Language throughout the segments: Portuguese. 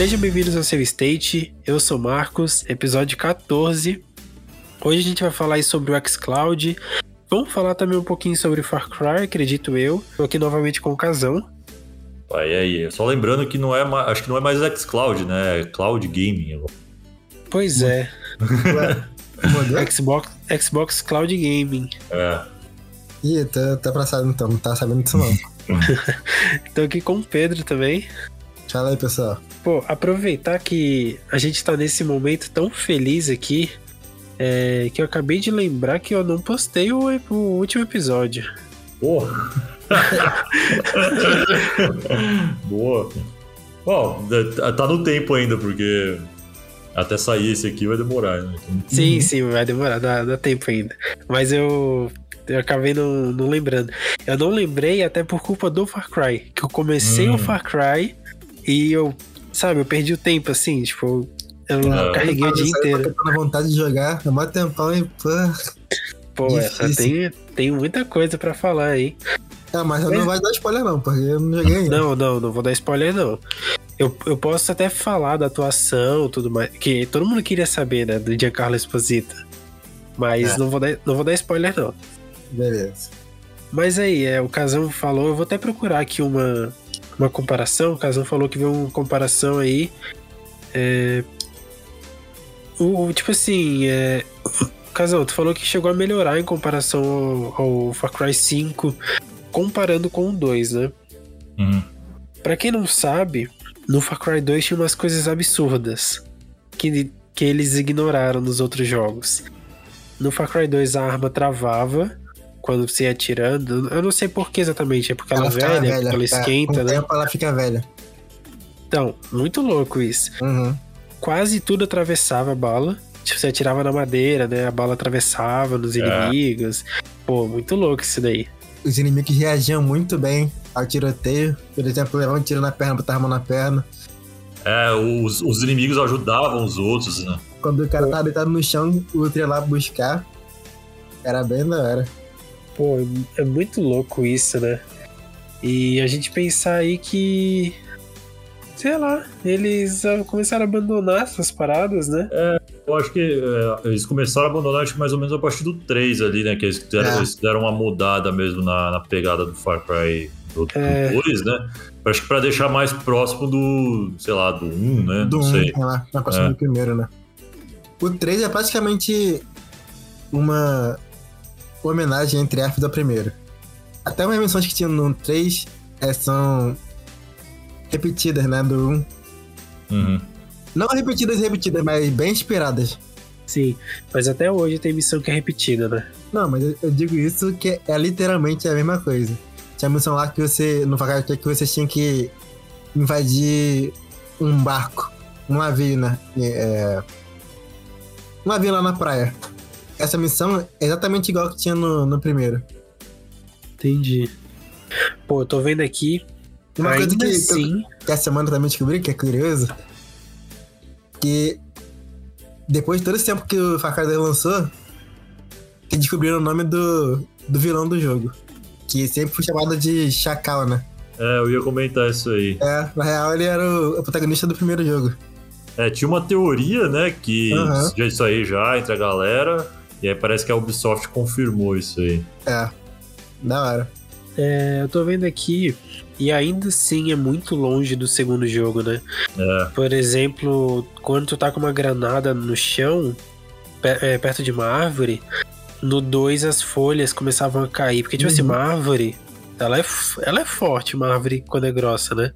Sejam bem-vindos ao seu State. Eu sou Marcos, episódio 14. Hoje a gente vai falar aí sobre o xCloud. Vamos falar também um pouquinho sobre Far Cry, acredito eu. Tô aqui novamente com o Casão. Aí, aí, só lembrando que não é, acho que não é mais xCloud, né? É Cloud Gaming. Pois é. Xbox, Xbox Cloud Gaming. É. Ih, tá, tá passado então, não tá sabendo disso não. Tô aqui com o Pedro também. Fala aí, pessoal. Pô, aproveitar que a gente tá nesse momento tão feliz aqui, é, que eu acabei de lembrar que eu não postei o, o último episódio. Porra! Boa. Bom, tá no tempo ainda, porque até sair esse aqui vai demorar, né? Sim, uhum. sim, vai demorar, dá, dá tempo ainda. Mas eu, eu acabei não, não lembrando. Eu não lembrei até por culpa do Far Cry, que eu comecei hum. o Far Cry e eu, sabe, eu perdi o tempo, assim, tipo, eu não. carreguei o dia inteiro. Eu vontade de jogar, é mó tempão e pô. Pô, essa tem, tem muita coisa pra falar aí. Ah, mas Mas... não vai dar spoiler não, porque eu não joguei ainda. Não, não, não vou dar spoiler não. Eu, eu posso até falar da atuação tudo mais, que todo mundo queria saber, né, do Giancarlo Esposito. Mas é. não, vou dar, não vou dar spoiler não. Beleza. Mas aí, é, o Casão falou, eu vou até procurar aqui uma, uma comparação. O Casão falou que viu uma comparação aí. É, o, tipo assim, é, Casão, tu falou que chegou a melhorar em comparação ao, ao Far Cry 5 comparando com o 2, né? Uhum. Pra quem não sabe, no Far Cry 2 tinha umas coisas absurdas que, que eles ignoraram nos outros jogos. No Far Cry 2 a arma travava quando você ia atirando. Eu não sei por que exatamente, é porque ela, ela é velha, velha, porque ela esquenta, com né? tempo ela fica velha. Então, muito louco isso. Uhum. Quase tudo atravessava a bala. Tipo, você atirava na madeira, né? A bala atravessava nos é. inimigos. Pô, muito louco isso daí os inimigos reagiam muito bem ao tiroteio. Por exemplo, levar um tiro na perna, botar a mão na perna. É, os, os inimigos ajudavam os outros, né? Quando o cara tava deitado no chão, o outro ia lá buscar. Era bem da hora. Pô, é muito louco isso, né? E a gente pensar aí que. Sei lá, eles começaram a abandonar essas paradas, né? É, eu acho que é, eles começaram a abandonar acho que mais ou menos a partir do 3 ali, né? Que eles deram, é. eles deram uma mudada mesmo na, na, pegada do Far Cry do, é. 2, né? Acho que pra deixar mais próximo do, sei lá, do 1, né? Do Não 1, sei. lá, na próxima é. do primeiro, né? O 3 é praticamente uma homenagem entre aspas do primeiro. Até umas menções que tinha no 3 é, são repetidas, né? Do 1. Uhum. Não repetidas e repetidas, mas bem inspiradas. Sim, mas até hoje tem missão que é repetida, né? Não, mas eu digo isso que é literalmente a mesma coisa. Tinha missão lá que você, no Far que você tinha que invadir um barco, um navio, né? É, um navio lá na praia. Essa missão é exatamente igual que tinha no, no primeiro. Entendi. Pô, eu tô vendo aqui. Uma coisa que, assim... que essa semana também descobri, que é curioso, que depois de todo esse tempo que o Far Cry 2 lançou, que descobriram o nome do, do vilão do jogo. Que sempre foi chamado de Chacal, né? É, eu ia comentar isso aí. É, na real ele era o, o protagonista do primeiro jogo. É, tinha uma teoria, né, que uhum. já isso aí já entre a galera, e aí parece que a Ubisoft confirmou isso aí. É, da hora. É, eu tô vendo aqui e ainda assim é muito longe do segundo jogo, né? É. Por exemplo, quando tu tá com uma granada no chão, é, perto de uma árvore, no 2 as folhas começavam a cair. Porque, tipo uhum. assim, uma árvore, ela é, ela é forte, uma árvore quando é grossa, né?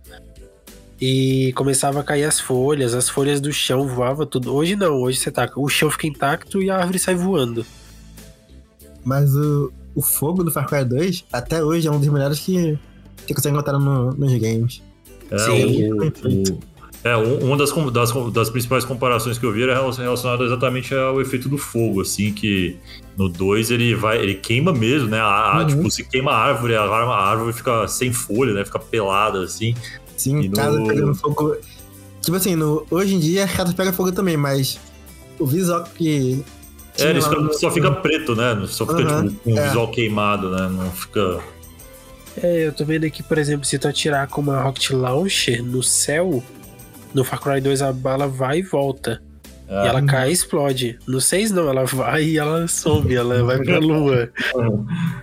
E começava a cair as folhas, as folhas do chão voavam tudo. Hoje não, hoje você tá. O chão fica intacto e a árvore sai voando. Mas o, o fogo do Far Cry 2, até hoje, é um dos melhores que que você encontrar no, nos games. É, Sim. O, o, é, uma das, das, das, principais comparações que eu vi era relacionada exatamente ao efeito do fogo, assim, que no 2 ele vai, ele queima mesmo, né? A, uhum. Tipo, se queima a árvore, a, a árvore fica sem folha, né? Fica pelada, assim. Sim, e casa no... pegando fogo. Tipo assim, no, hoje em dia a casa pega fogo também, mas o visual que. É, ele no... só fica preto, né? Só fica uhum. tipo, com um é. visual queimado, né? Não fica. É, eu tô vendo aqui, por exemplo, se tu atirar com uma Rocket Launcher no céu, No Far Cry 2 a bala vai e volta. É. E ela cai e explode. No 6 não, ela vai e ela some, ela vai pra lua.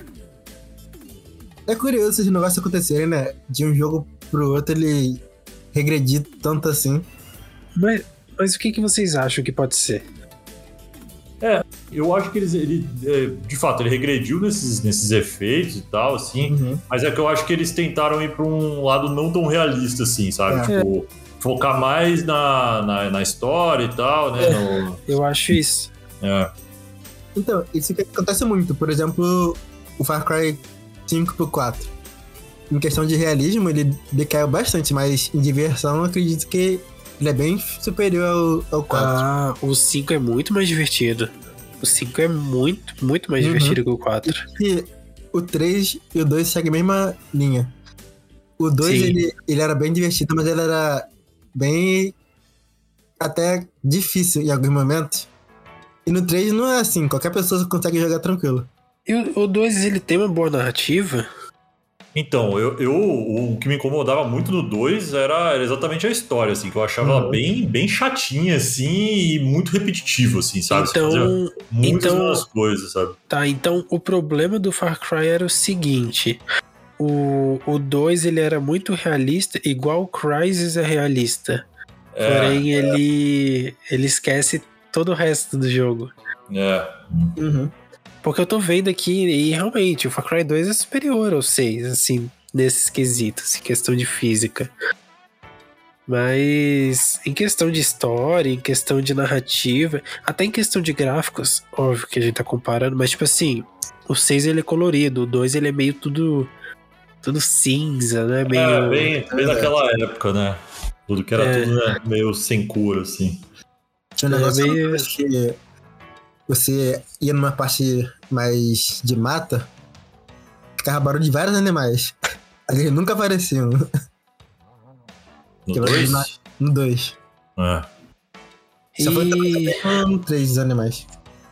É curioso esses negócios acontecerem, né? De um jogo pro outro ele regredir tanto assim. Mas, mas o que, que vocês acham que pode ser? É, eu acho que eles, ele, é, de fato, ele regrediu nesses, nesses efeitos e tal, assim, uhum. mas é que eu acho que eles tentaram ir pra um lado não tão realista, assim, sabe? É. Tipo, focar mais na, na, na, história e tal, né? É. No... Eu acho isso. É. Então, isso que acontece muito. Por exemplo, o Far Cry 5 pro 4. Em questão de realismo, ele decaiu bastante, mas em diversão, eu acredito que ele é bem superior ao, ao 4. Ah, o 5 é muito mais divertido. O 5 é muito, muito mais uhum. divertido que o 4. E o 3 e o 2 seguem a mesma linha. O 2 ele, ele era bem divertido, mas ele era bem até difícil em alguns momentos. E no 3 não é assim, qualquer pessoa consegue jogar tranquilo. E o 2 ele tem uma boa narrativa, então, eu, eu, o que me incomodava muito no 2 era, era, exatamente a história, assim, que eu achava uhum. bem, bem chatinha, assim, e muito repetitivo, assim, sabe? Então, muitas então, coisas, sabe? Tá, então o problema do Far Cry era o seguinte. O 2 ele era muito realista, igual o Crysis é realista. É, Porém, é. ele, ele esquece todo o resto do jogo. É. Uhum. Porque eu tô vendo aqui e realmente o Far Cry 2 é superior ao 6, assim, nesses quesitos, em questão de física. Mas em questão de história, em questão de narrativa, até em questão de gráficos, óbvio que a gente tá comparando, mas tipo assim, o 6 ele é colorido, o 2 ele é meio tudo tudo cinza, né? Meio, é, bem, bem daquela época, né? Tudo que era é. tudo né? meio sem cor, assim. Tinha um negócio é meio... que você ia numa parte mais de mata, ficava barulho de vários animais. Eles nunca apareciam. No 2? No 2. É. Só foi no 3 dos animais.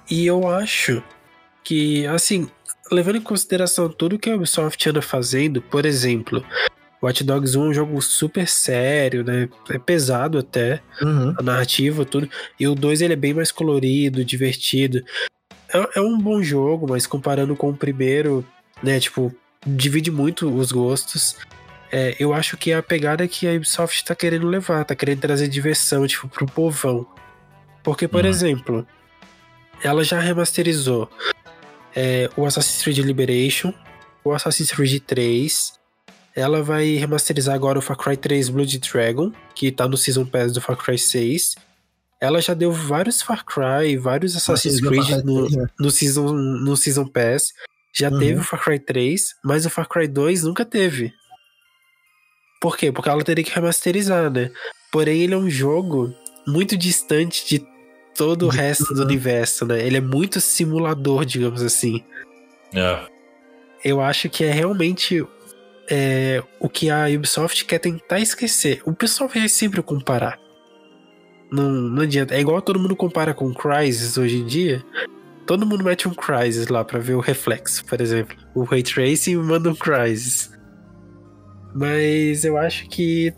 E eu acho que, assim, levando em consideração tudo que a Ubisoft anda fazendo, por exemplo, Watch Dogs 1 é um jogo super sério, né? É pesado até, uhum. a narrativa, tudo. E o 2 ele é bem mais colorido, divertido. É, é, um bom jogo, mas comparando com o primeiro, né? Tipo, divide muito os gostos. É, eu acho que é a pegada que a Ubisoft tá querendo levar, tá querendo trazer diversão, tipo, pro povão. Porque, por uhum. exemplo, ela já remasterizou é, o Assassin's Creed Liberation, o Assassin's Creed 3, ela vai remasterizar agora o Far Cry 3 Blood Dragon, que tá no Season Pass do Far Cry 6. Ela já deu vários Far Cry, vários Assassin's Creed no, né? no, season, no Season Pass. Já uhum. teve o Far Cry 3, mas o Far Cry 2 nunca teve. Por quê? Porque ela teria que remasterizar, né? Porém, ele é um jogo muito distante de todo o resto do universo, né? Ele é muito simulador, digamos assim. É. Eu acho que é realmente é, o que a Ubisoft quer tentar esquecer. O pessoal vai sempre comparar. Não, não adianta. É igual todo mundo compara com Crysis hoje em dia. Todo mundo mete um Crysis lá pra ver o reflexo, por exemplo. O Ray Tracing manda um Crysis. Mas eu acho que.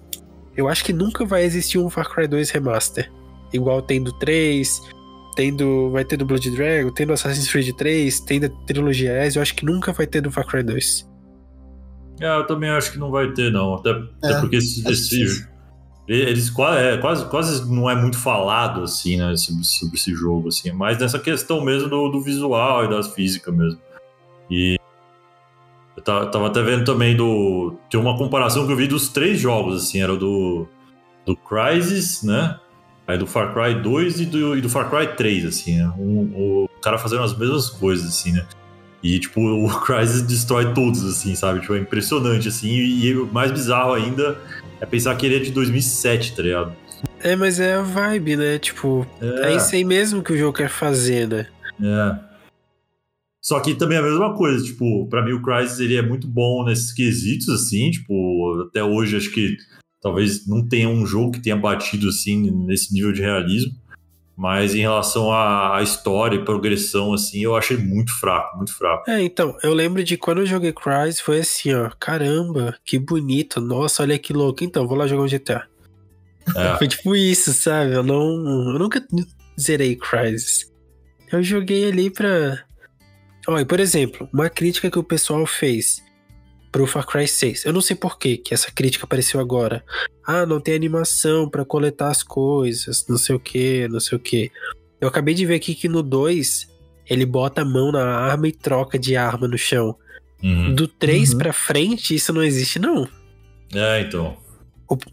Eu acho que nunca vai existir um Far Cry 2 Remaster. Igual tem do 3, tem do, vai ter do Blood Dragon, tem do Assassin's Creed 3, tem da trilogia S. Eu acho que nunca vai ter do Far Cry 2. É, eu também acho que não vai ter, não. Até, é, até porque esse, esse eles quase, é, quase, quase não é muito falado assim, né, sobre, sobre esse jogo, assim, mas nessa questão mesmo do, do visual e das físicas mesmo. E eu tava até vendo também do. Tem uma comparação que eu vi dos três jogos, assim, era do. Do Crysis, né? Aí do Far Cry 2 e do, e do Far Cry 3, assim, né? Um, o cara fazendo as mesmas coisas, assim, né? E, tipo, o Crysis destrói todos, assim, sabe? Tipo, é impressionante, assim. E, o mais bizarro ainda é pensar que ele é de 2007, tá ligado? É, mas é a vibe, né? Tipo, é, é isso aí mesmo que o jogo quer fazer, né? É. Só que também é a mesma coisa, tipo, pra mim o Crysis ele é muito bom nesses quesitos, assim, tipo, até hoje acho que talvez não tenha um jogo que tenha batido, assim, nesse nível de realismo. Mas em relação à, história e progressão, assim, eu achei muito fraco, muito fraco. É, então, eu lembro de quando eu joguei Crysis, foi assim, ó, caramba, que bonito, nossa, olha que louco. Então, vou lá jogar um GTA. É. Foi tipo isso, sabe? Eu não. Eu nunca zerei Crysis. Eu joguei ali pra. Olha, por exemplo, uma crítica que o pessoal fez pro Far Cry 6. Eu não sei por que que essa crítica apareceu agora. Ah, não tem animação para coletar as coisas, não sei o que, não sei o que. Eu acabei de ver aqui que no 2 ele bota a mão na arma e troca de arma no chão. Uhum. Do 3 uhum. pra frente, isso não existe, não. É, então.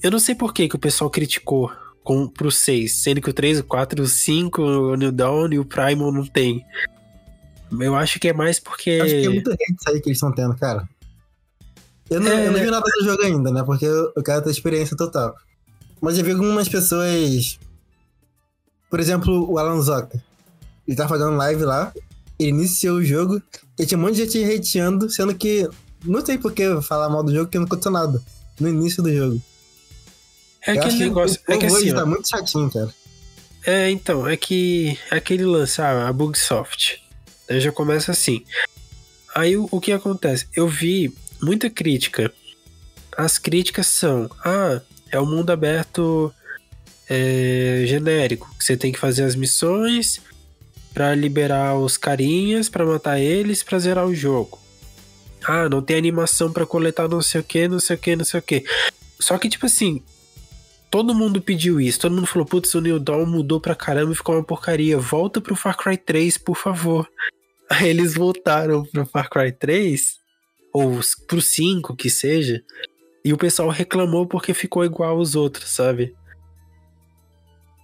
Eu não sei por que, que o pessoal criticou com, pro 6, sendo que o 3, o 4, o 5, o New Dawn e o Primal não tem. Eu acho que é mais porque. Acho que é hate isso aí que eles estão tendo, cara. Eu não, é... eu não vi nada do jogo ainda, né? Porque eu, eu quero ter experiência total. Mas eu vi algumas pessoas. Por exemplo, o Alan Zoka. Ele tá fazendo live lá. Ele iniciou o jogo. E tinha um monte de gente hateando, sendo que. Não sei por que falar mal do jogo, porque não aconteceu nada. No início do jogo. É eu aquele negócio. Que é que assim. Tá muito chatinho, cara. É, então, é que. É aquele lance, ah, a Bugsoft. Aí já começa assim. Aí o, o que acontece? Eu vi muita crítica. As críticas são: ah, é o um mundo aberto é, genérico, que você tem que fazer as missões para liberar os carinhas, para matar eles, para zerar o jogo. Ah, não tem animação para coletar não sei o que, não sei o que, não sei o que. Só que, tipo assim, todo mundo pediu isso. Todo mundo falou, putz, o New Dawn mudou pra caramba e ficou uma porcaria. Volta pro Far Cry 3, por favor. Aí eles voltaram pro Far Cry 3 ou pro 5 que seja, e o pessoal reclamou porque ficou igual aos outros, sabe?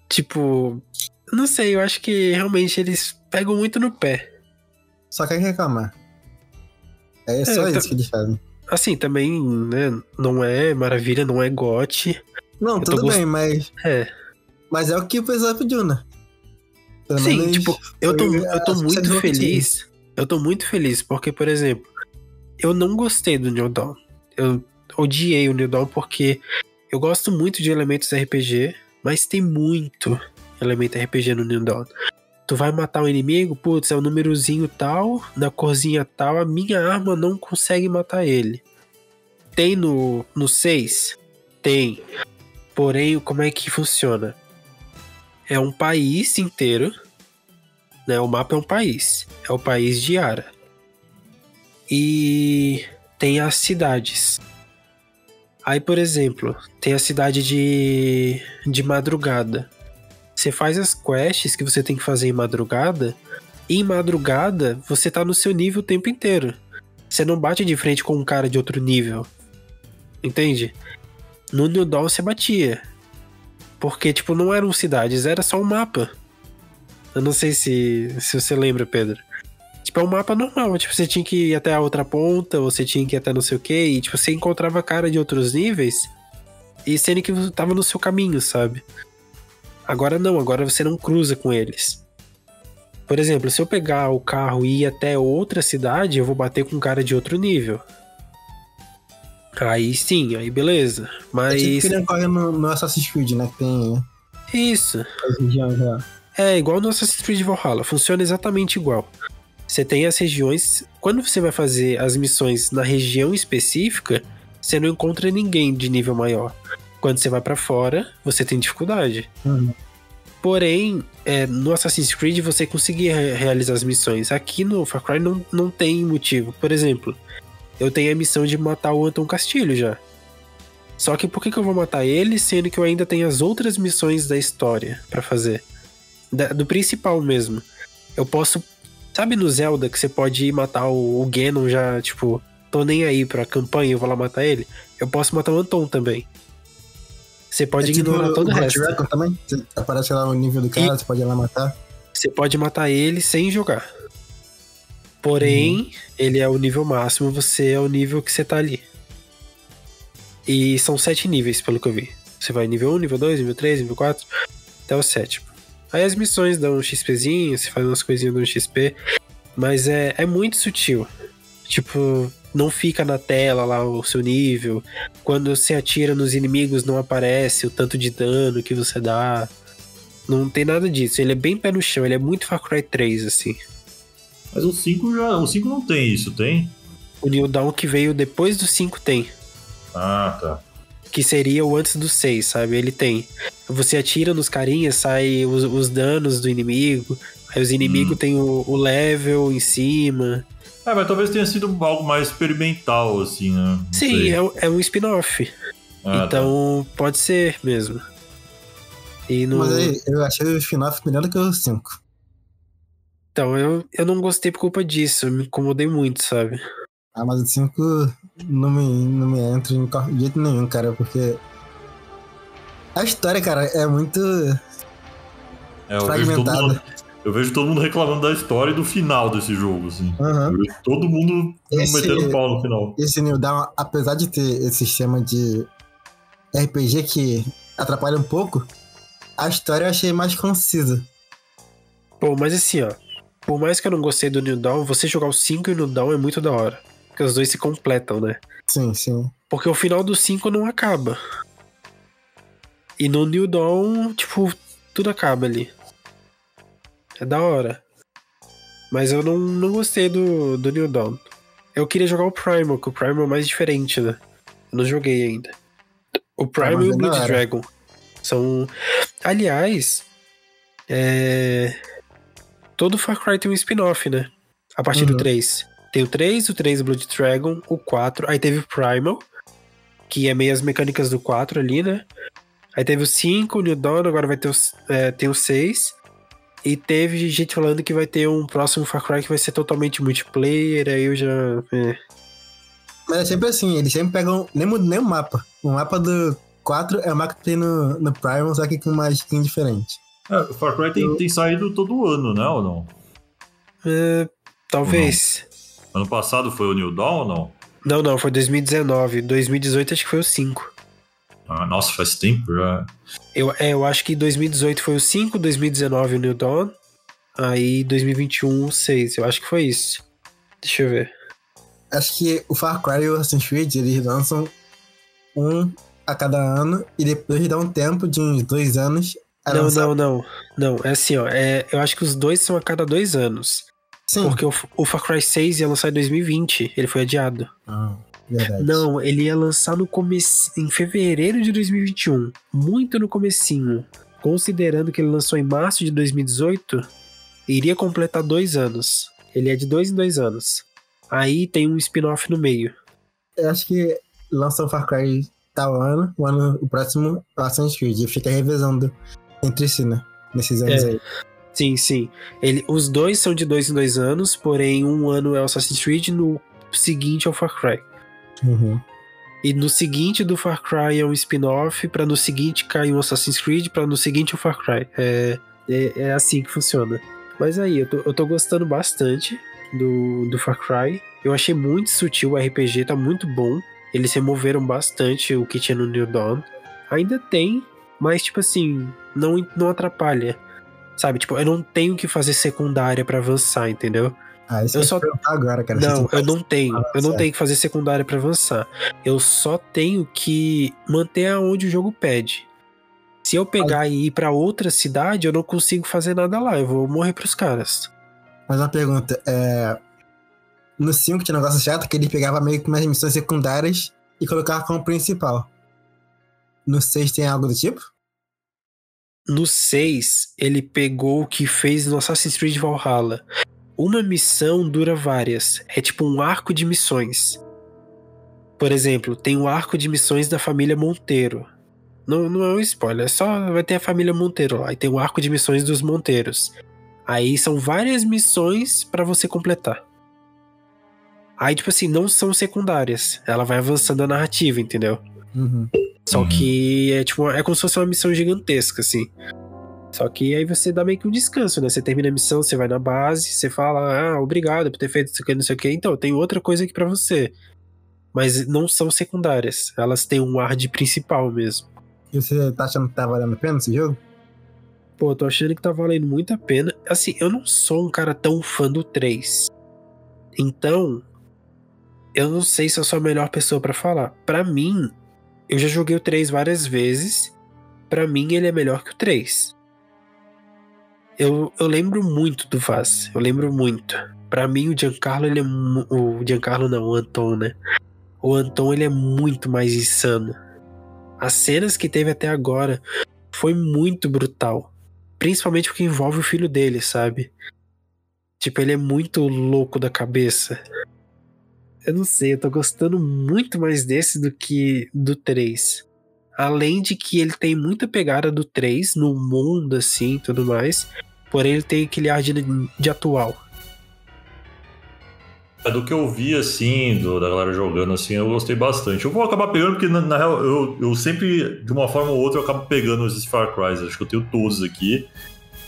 Tipo, não sei, eu acho que realmente eles pegam muito no pé. Só quer reclamar. É só é, isso que eles fazem. Assim, também, né, não é maravilha, não é gote. Não, tudo gost... bem, mas. É. Mas é o que o pessoal pediu, né? Pelo Sim, tipo, eu tô, eu tô muito feliz. Eu tô muito feliz, porque, por exemplo, eu não gostei do New Dawn. Eu odiei o New Dawn porque eu gosto muito de elementos RPG, mas tem muito elemento RPG no New Dawn. Tu vai matar um inimigo, putz, é um númerozinho tal, da corzinha tal, a minha arma não consegue matar ele. Tem no, no 6? Tem. Porém, como é que funciona? É um país inteiro, né? O mapa é um país. É o país de Ara. E tem as cidades. Aí, por exemplo, tem a cidade de, de madrugada. Você faz as quests que você tem que fazer em madrugada. E em madrugada, você tá no seu nível o tempo inteiro. Você não bate de frente com um cara de outro nível. Entende? No New Dawn você batia. Porque, tipo, não eram cidades, era só um mapa. Eu não sei se, se você lembra, Pedro. Tipo, é um mapa normal. Tipo, você tinha que ir até a outra ponta, ou você tinha que ir até não sei o que, e tipo, você encontrava cara de outros níveis, e sendo que tava no seu caminho, sabe? Agora não, agora você não cruza com eles. Por exemplo, se eu pegar o carro e ir até outra cidade, eu vou bater com um cara de outro nível. Aí sim, aí beleza. Mas. É tipo que corre no, no Assassin's Creed, né? Que tem. Isso. É, igual no Assassin's Creed Valhalla. Funciona exatamente igual. Você tem as regiões. Quando você vai fazer as missões na região específica, você não encontra ninguém de nível maior. Quando você vai para fora, você tem dificuldade. Uhum. Porém, é, no Assassin's Creed você conseguia realizar as missões. Aqui no Far Cry não, não tem motivo. Por exemplo, eu tenho a missão de matar o Anton Castilho já. Só que por que, que eu vou matar ele, sendo que eu ainda tenho as outras missões da história para fazer? Da, do principal mesmo. Eu posso Sabe no Zelda que você pode ir matar o, o Ganon já, tipo, tô nem aí pra campanha, eu vou lá matar ele? Eu posso matar o Anton também. Você pode é ignorar tipo todo o resto. Dragon também? Você aparece lá no nível do cara, e você pode ir lá matar. Você pode matar ele sem jogar. Porém, uhum. ele é o nível máximo, você é o nível que você tá ali. E são sete níveis, pelo que eu vi. Você vai nível 1, nível 2, nível 3, nível 4, até o sétimo. Aí as missões dão um XPzinho, você faz umas coisinhas do XP, mas é, é muito sutil. Tipo, não fica na tela lá o seu nível. Quando você atira nos inimigos, não aparece o tanto de dano que você dá. Não tem nada disso. Ele é bem pé no chão, ele é muito Far Cry 3, assim. Mas o 5 já. O 5 não tem isso, tem? O New Dawn que veio depois do 5 tem. Ah, tá. Que seria o antes do 6, sabe? Ele tem. Você atira nos carinhas, sai os, os danos do inimigo. Aí os inimigos hum. tem o, o, level em cima. É, mas talvez tenha sido algo mais experimental, assim, né? Não Sim, é, é, um spin-off. Ah, tá. então, tá. pode ser mesmo. E no... Mas aí, eu achei o spin-off melhor do que o 5. Então, eu, eu não gostei por culpa disso. Eu me incomodei muito, sabe? Ah, mas o 5 não me, não me entra de jeito nenhum, cara, porque. A história, cara, é muito. É, fragmentada. Eu vejo todo mundo reclamando da história e do final desse jogo, assim. Uhum. todo mundo esse, metendo pau no final. Esse New Down, apesar de ter esse sistema de RPG que atrapalha um pouco, a história eu achei mais concisa. Pô, mas assim, ó. Por mais que eu não gostei do New Dawn, você jogar o 5 e o New Dawn é muito da hora. Porque os dois se completam, né? Sim, sim. Porque o final do 5 não acaba. E no New Dawn, tipo, tudo acaba ali. É da hora. Mas eu não, não gostei do, do New Dawn. Eu queria jogar o Primal, que o Primal é mais diferente, né? Eu não joguei ainda. O Primal ah, e o Blood Dragon. São. Aliás, é. Todo Far Cry tem um spin-off, né? A partir uhum. do 3. Tem o 3, o 3 Blood Dragon, o 4. Aí teve o Primal, que é meio as mecânicas do 4 ali, né? Aí teve o 5, o New Dawn, agora vai ter o, é, tem o 6. E teve gente falando que vai ter um próximo Far Cry que vai ser totalmente multiplayer, aí eu já. É. Mas é sempre assim, eles sempre pegam nem, nem o mapa. O mapa do 4 é o mapa que tem no, no Primal, só que com uma skin diferente. É, o Far Cry tem, tem saído todo ano, né, ou não? É, talvez. Não? Ano passado foi o New Dawn ou não? Não, não, foi 2019. 2018 acho que foi o 5. Ah, nossa, faz tempo já. Eu, é, eu acho que 2018 foi o 5, 2019 o New Dawn, aí 2021 o 6. Eu acho que foi isso. Deixa eu ver. Acho que o Far Cry e o Assassin's Creed, eles lançam um a cada ano e depois dá um tempo de uns dois anos. Não, lançar... não, não. Não, é assim, ó. É, eu acho que os dois são a cada dois anos. Sim. Porque o, o Far Cry 6 ia lançar em 2020, ele foi adiado. Ah. Verdade. Não, ele ia lançar no começo em fevereiro de 2021, muito no comecinho. Considerando que ele lançou em março de 2018, iria completar dois anos. Ele é de dois em dois anos. Aí tem um spin-off no meio. Eu acho que lança o Far Cry tal ano, o ano o próximo Assassin's Creed. E fica revezando entre si, né? Nesses anos é. aí. Sim, sim. Ele, os dois são de dois em dois anos, porém um ano é o Assassin's Creed, no seguinte é o Far Cry. Uhum. E no seguinte do Far Cry é um spin-off, pra no seguinte cair um Assassin's Creed, pra no seguinte o Far Cry. É, é, é, assim que funciona. Mas aí, eu tô, eu tô gostando bastante do, do Far Cry. Eu achei muito sutil o RPG, tá muito bom. Eles removeram bastante o que tinha no New Dawn. Ainda tem, mas tipo assim, não, não atrapalha. Sabe, tipo, eu não tenho que fazer secundária para avançar, entendeu? Ah, isso eu só agora, cara. Não, eu não tenho. Eu não tenho que fazer secundária para avançar. Eu só tenho que manter aonde o jogo pede. Se eu pegar e ir para outra cidade, eu não consigo fazer nada lá. Eu vou morrer pros caras. Mas uma pergunta, é... No 5 tinha um negócio chato que ele pegava meio que umas missões secundárias e colocava como principal. No 6 tem algo do tipo? No 6, ele pegou o que fez no Assassin's Creed Valhalla. Uma missão dura várias. É tipo um arco de missões. Por exemplo, tem o arco de missões da família Monteiro. Não, não é um spoiler, é só vai ter a família Monteiro lá. E tem o arco de missões dos Monteiros. Aí são várias missões para você completar. Aí, tipo assim, não são secundárias. Ela vai avançando a narrativa, entendeu? Uhum. Só uhum. que é tipo, é como se fosse uma missão gigantesca, assim. Só que aí você dá meio que um descanso, né? Você termina a missão, você vai na base, você fala, ah, obrigado por ter feito isso aqui, não sei o quê. Então, tem outra coisa aqui para você. Mas não são secundárias. Elas têm um ar de principal mesmo. E você tá achando que tá valendo a pena esse jogo? Pô, tô achando que tá valendo muito a pena. Assim, eu não sou um cara tão fã do 3. Então, eu não sei se eu sou a melhor pessoa para falar. Para mim, eu já joguei o 3 várias vezes. Para mim, ele é melhor que o 3. Eu, eu lembro muito do Vaz. Eu lembro muito. Para mim, o Giancarlo, ele é. O Giancarlo não, o Anton, né? O Anton, ele é muito mais insano. As cenas que teve até agora foi muito brutal. Principalmente porque envolve o filho dele, sabe? Tipo, ele é muito louco da cabeça. Eu não sei, eu tô gostando muito mais desse do que do 3. Além de que ele tem muita pegada do 3 no mundo, assim, tudo mais. Porém, ele tem aquele ar de, de atual. É do que eu vi, assim, do, da galera jogando, assim, eu gostei bastante. Eu vou acabar pegando, porque na, na real, eu, eu sempre, de uma forma ou outra, eu acabo pegando esses Far Cry. Acho que eu tenho todos aqui.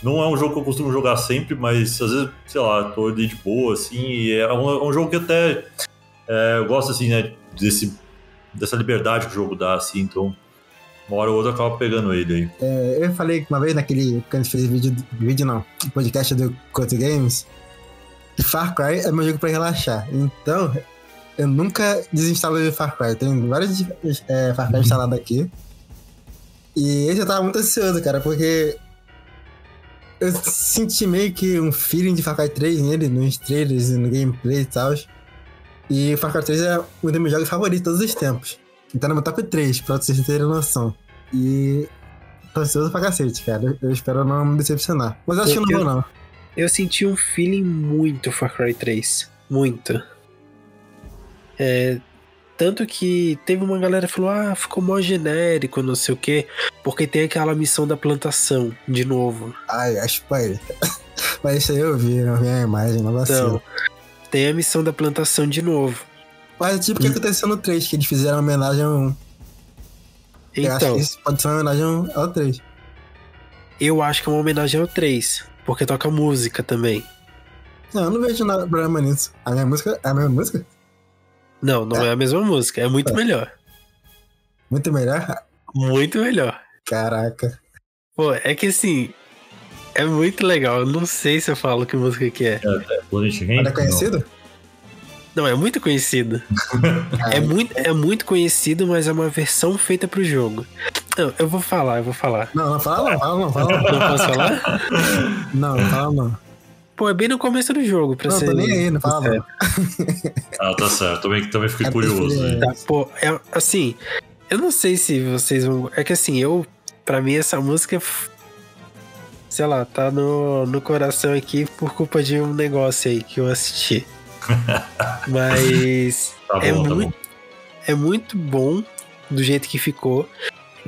Não é um jogo que eu costumo jogar sempre, mas às vezes, sei lá, tô ali de boa, assim, e é um, é um jogo que até é, eu gosto, assim, né, desse, dessa liberdade que o jogo dá, assim, então uma hora ou outra eu acabo pegando ele aí. É, eu falei uma vez naquele, quando a gente fez vídeo, vídeo não, podcast do Coto Games, Far Cry é meu jogo pra relaxar. Então, eu nunca desinstalo o Far Cry. Tem vários é, Far Cry instalados aqui. E eu tava muito ansioso, cara, porque eu senti meio que um feeling de Far Cry 3 nele, nos trailers e no gameplay e tal. E Far Cry 3 é um dos meus jogos favoritos de todos os tempos. Tá no meu top 3, pra vocês terem noção. E tô ansioso pra cacete, cara. Eu espero não me decepcionar. Mas acho que não vou, não. Eu senti um feeling muito Far Cry 3. Muito. É, tanto que teve uma galera que falou: ah, ficou mó genérico, não sei o quê, porque tem aquela missão da plantação, de novo. Ai, acho que Mas isso aí eu vi, eu vi a imagem, não Então, tem a missão da plantação de novo. Mas tipo o que hum. aconteceu no 3, que eles fizeram homenagem ao 1. Então, eu acho que então. isso pode ser uma homenagem ao 3. Eu acho que é uma homenagem ao 3, porque toca música também. Não, eu não vejo nada problema nisso. A minha música é a mesma música? Não, não é, é a mesma música, é muito é. melhor. Muito melhor? Muito melhor. Caraca. Pô, é que assim, é muito legal. Eu não sei se eu falo que música que é. É, é, é conhecido? Não, é muito conhecido. é, muito, é muito conhecido, mas é uma versão feita pro jogo. Não, eu vou falar, eu vou falar. Não, não fala não, fala não, fala não. Não posso falar? Não, fala não. Pô, é bem no começo do jogo, pra não, ser. Não, tô nem aí, não fala não. ah, tá certo. Também, também fiquei é curioso. Né? Tá, pô, é, assim, eu não sei se vocês vão. É que assim, eu. Pra mim, essa música. Sei lá, tá no, no coração aqui por culpa de um negócio aí que eu assisti. Mas tá é, bom, tá muito, bom. é muito bom do jeito que ficou.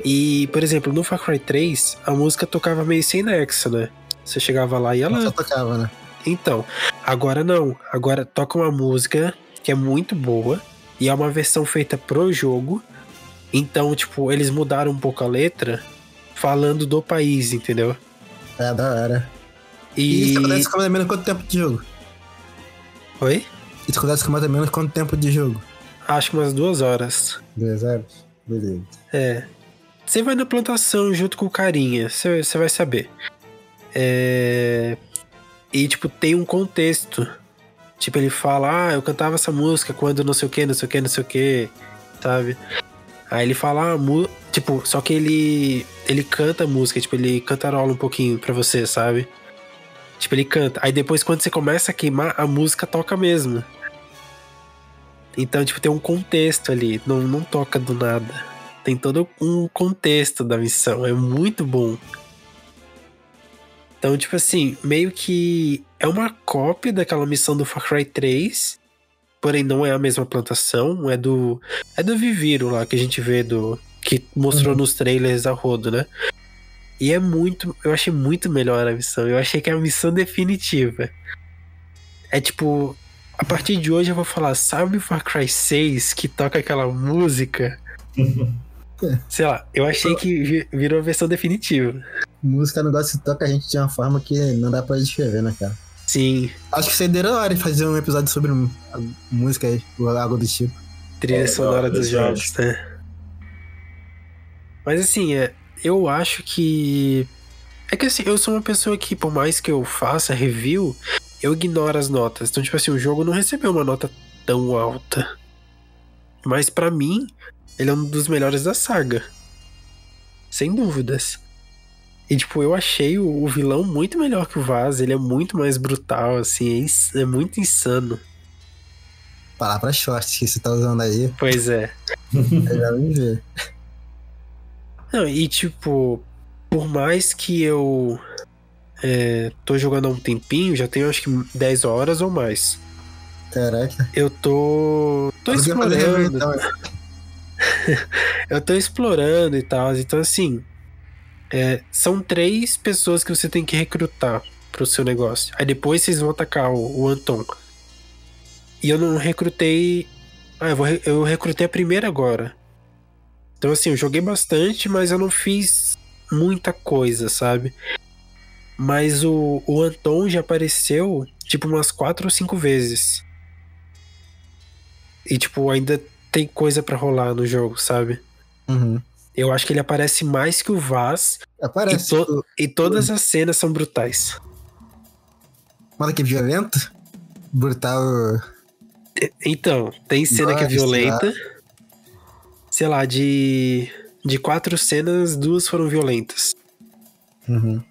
E, por exemplo, no Far Cry 3, a música tocava meio sem nexo, né? Você chegava lá e ela. Só tocava, né? Então, agora não. Agora toca uma música que é muito boa e é uma versão feita pro jogo. Então, tipo, eles mudaram um pouco a letra falando do país, entendeu? É, da hora. E, e isso acontece com mais ou menos quanto tempo de jogo? Oi? Isso acontece com mais ou menos quanto tempo de jogo? Acho que umas duas horas. Duas horas? Beleza. É. Você vai na plantação junto com o carinha, você vai saber. É... E, tipo, tem um contexto. Tipo, ele fala, ah, eu cantava essa música quando não sei o que, não sei o que, não sei o que, sabe? Aí ele fala, ah, tipo, só que ele ele canta a música, tipo, ele cantarola um pouquinho pra você, sabe? Tipo, ele canta. Aí depois, quando você começa a queimar, a música toca mesmo. Então, tipo, tem um contexto ali. Não, não toca do nada. Tem todo um contexto da missão. É muito bom. Então, tipo assim, meio que é uma cópia daquela missão do Far Cry 3. Porém, não é a mesma plantação. É do. É do Viviro lá que a gente vê do. Que mostrou uhum. nos trailers a rodo, né? E é muito. Eu achei muito melhor a missão. Eu achei que é a missão definitiva. É tipo. A partir de hoje eu vou falar, sabe o Far Cry 6 que toca aquela música? Sei lá, eu achei que virou a versão definitiva. Música é um negócio que toca a gente de uma forma que não dá pra descrever, né, cara? Sim. Acho que seria da hora fazer um episódio sobre música aí, algo do tipo. Trilha é, sonora dos jogos, né? Mas assim, é, eu acho que. É que assim, eu sou uma pessoa que, por mais que eu faça review, eu ignoro as notas. Então, tipo assim, o jogo não recebeu uma nota tão alta. Mas para mim, ele é um dos melhores da saga. Sem dúvidas. E, tipo, eu achei o, vilão muito melhor que o Vaz. Ele é muito mais brutal, assim. É, é muito insano. Palavras fortes que você tá usando aí. Pois é. eu já me ver. Não, e tipo, por mais que eu é, tô jogando há um tempinho, já tenho acho que 10 horas ou mais. Caraca. Eu tô. tô explorando. Então. eu tô explorando e tal. Então, assim. É, são três pessoas que você tem que recrutar pro seu negócio. Aí depois vocês vão atacar o, o Anton. E eu não recrutei. Ah, eu, vou, eu recrutei a primeira agora. Então, assim, eu joguei bastante, mas eu não fiz muita coisa, sabe? Mas o, o Anton já apareceu, tipo, umas quatro ou cinco vezes. E, tipo, ainda tem coisa para rolar no jogo, sabe? Uhum. Eu acho que ele aparece mais que o Vaz. Aparece. E, to e todas as cenas são brutais. Mano, que violento? Brutal. Então, tem cena Nossa, que é violenta. Sei lá, de. De quatro cenas, duas foram violentas. Uhum.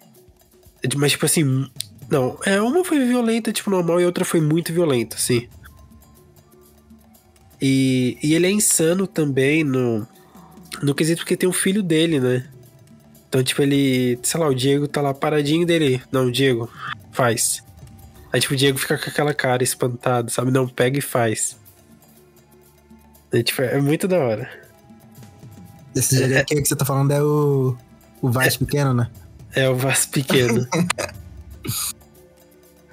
Mas, tipo assim. Não, é, uma foi violenta, tipo, normal, e outra foi muito violenta, assim. E, e ele é insano também no, no quesito porque tem um filho dele, né? Então, tipo, ele. Sei lá, o Diego tá lá paradinho dele. Não, Diego, faz. Aí, tipo, o Diego fica com aquela cara espantado, sabe? Não, pega e faz. E, tipo, é muito da hora. Esse Diego é, que você tá falando é o. O Vaz é, pequeno, né? É, o Vaz pequeno.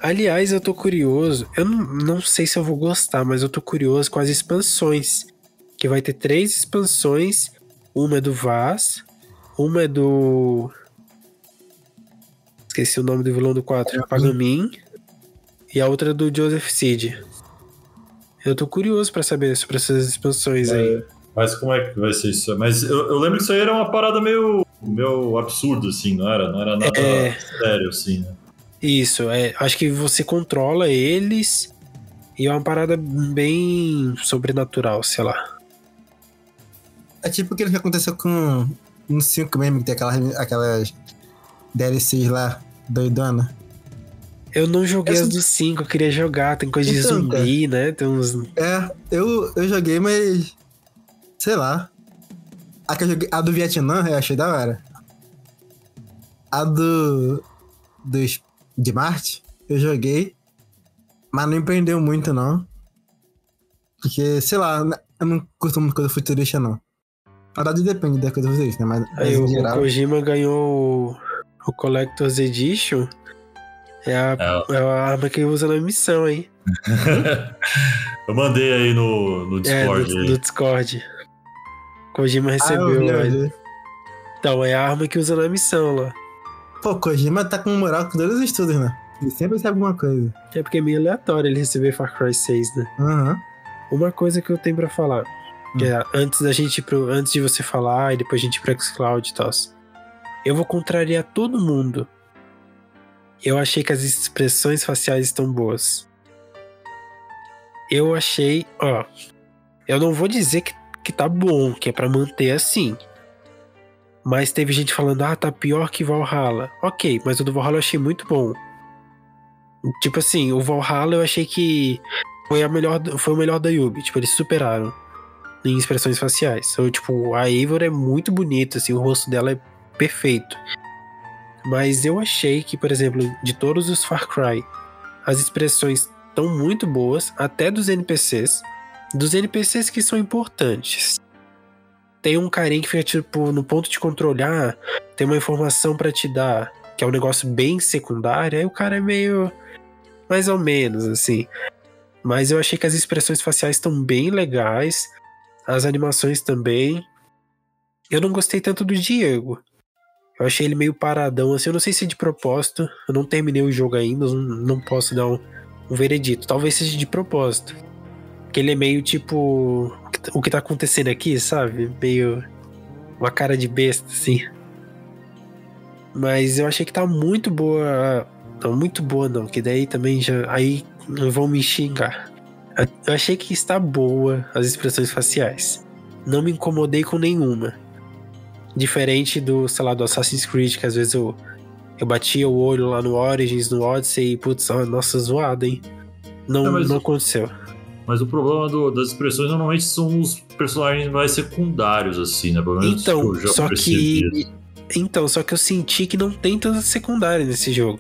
Aliás, eu tô curioso. Eu não, não sei se eu vou gostar, mas eu tô curioso com as expansões. Que vai ter três expansões. Uma é do Vaz, uma é do. Esqueci o nome do vilão do 4. É Pagamin. E a outra é do Joseph Seed. Eu tô curioso para saber sobre essas expansões é, aí. Mas como é que vai ser isso? Mas eu, eu, lembro que isso aí era uma parada meio, meio absurdo, assim, não era? Não era nada é... sério, assim, né? Isso, é, acho que você controla eles e é uma parada bem sobrenatural, sei lá. É tipo aquilo que aconteceu com no 5 mesmo, que tem aquelas, aquelas DLCs lá, doidona. Eu não joguei as do 5, eu queria jogar, tem coisa então, de zumbi, cara, né? Tem uns... É, eu, eu joguei, mas. Sei lá. A, joguei, a do Vietnã eu achei da hora. A do. Dos de Marte, eu joguei, mas não empreendeu muito, não. Porque, sei lá, eu não curto muito coisa futurista, não. Na verdade, depende da coisa futurista, né? Mas, Aí, o, geral... Kojima ganhou o Collector's Edition. É a, é. é a arma que ele usa na missão, hein? eu mandei aí no, no Discord. É, no, Discord. Kojima recebeu. Ah, então, é a arma que usa na missão lá. Pô, Kojima tá com moral com todos os estudos, né? Ele sempre sabe alguma coisa. É porque é meio aleatório ele receber Far Cry 6, né? Uhum. Uma coisa que eu tenho pra falar. Hum. Que é, antes da gente pro, antes de você falar e depois a gente ir pro xCloud e tal. Eu vou contrariar todo mundo. Eu achei que as expressões faciais estão boas. Eu achei, ó. Eu não vou dizer que, que tá bom, que é para manter assim. Mas teve gente falando, ah, tá pior que Valhalla. Ok, mas o do Valhalla eu achei muito bom. Tipo assim, o Valhalla eu achei que foi, a melhor, foi o melhor da Yubi. Tipo, eles superaram em expressões faciais. Então, tipo, a Eivor é muito bonita, assim, o rosto dela é perfeito. Mas eu achei que, por exemplo, de todos os Far Cry, as expressões estão muito boas, até dos NPCs. Dos NPCs que são importantes tem um carinha que fica, tipo, no ponto de controlar, tem uma informação para te dar, que é um negócio bem secundário, aí o cara é meio. mais ou menos, assim. Mas eu achei que as expressões faciais estão bem legais, as animações também. Eu não gostei tanto do Diego. Eu achei ele meio paradão, assim. Eu não sei se é de propósito. Eu não terminei o jogo ainda, não posso dar um, um veredito. Talvez seja de propósito. Que ele é meio tipo. O que tá acontecendo aqui, sabe? Meio. Uma cara de besta, assim. Mas eu achei que tá muito boa. Não, muito boa não, que daí também já. Aí vão me xingar. Eu achei que está boa as expressões faciais. Não me incomodei com nenhuma. Diferente do, sei lá, do Assassin's Creed, que às vezes eu, eu batia o olho lá no Origins, no Odyssey e, putz, nossa, zoado, hein? Não, não, não aconteceu. Mas o problema do, das expressões normalmente são os personagens mais secundários, assim, né? Pelo menos Então, que eu já só percebi. que. Então, só que eu senti que não tem tanta secundária nesse jogo.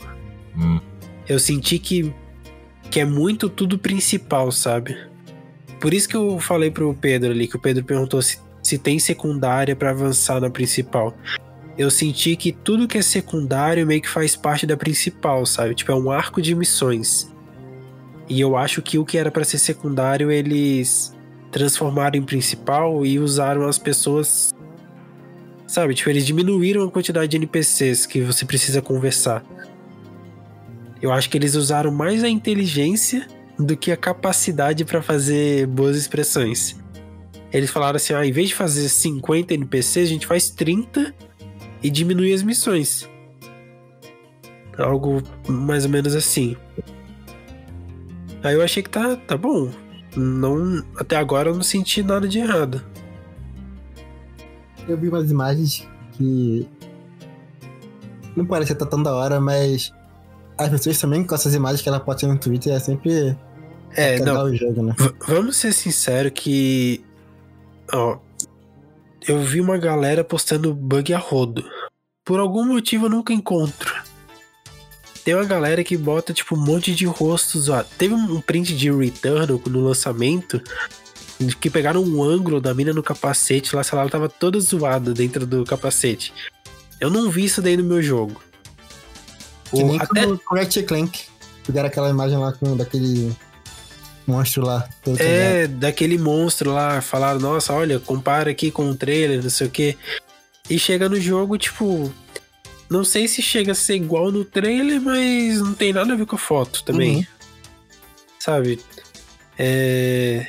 Hum. Eu senti que, que é muito tudo principal, sabe? Por isso que eu falei pro Pedro ali, que o Pedro perguntou se, se tem secundária pra avançar na principal. Eu senti que tudo que é secundário meio que faz parte da principal, sabe? Tipo, é um arco de missões. E eu acho que o que era pra ser secundário, eles transformaram em principal e usaram as pessoas. Sabe? Tipo, eles diminuíram a quantidade de NPCs que você precisa conversar. Eu acho que eles usaram mais a inteligência do que a capacidade pra fazer boas expressões. Eles falaram assim: ah, em vez de fazer 50 NPCs, a gente faz 30 e diminui as missões. Algo mais ou menos assim. Aí eu achei que tá, tá bom. Não, até agora eu não senti nada de errado. Eu vi umas imagens que. Não parece estar tão da hora, mas. As pessoas também com essas imagens que ela postam no Twitter é sempre. É, não. o jogo, né? Vamos ser sinceros que. Ó. Eu vi uma galera postando bug a rodo. Por algum motivo eu nunca encontro. Tem uma galera que bota, tipo, um monte de rostos zoado. Teve um print de Returnal no lançamento. Que pegaram um ângulo da mina no capacete lá, sei lá, ela tava toda zoada dentro do capacete. Eu não vi isso daí no meu jogo. Que O- nem até- com o Ratchet Clank. Pegaram aquela imagem lá com daquele monstro lá. É, daquele monstro lá, falaram, nossa, olha, compara aqui com o trailer, não sei o quê. E chega no jogo, tipo. Não sei se chega a ser igual no trailer, mas não tem nada a ver com a foto também. Uhum. Sabe? É.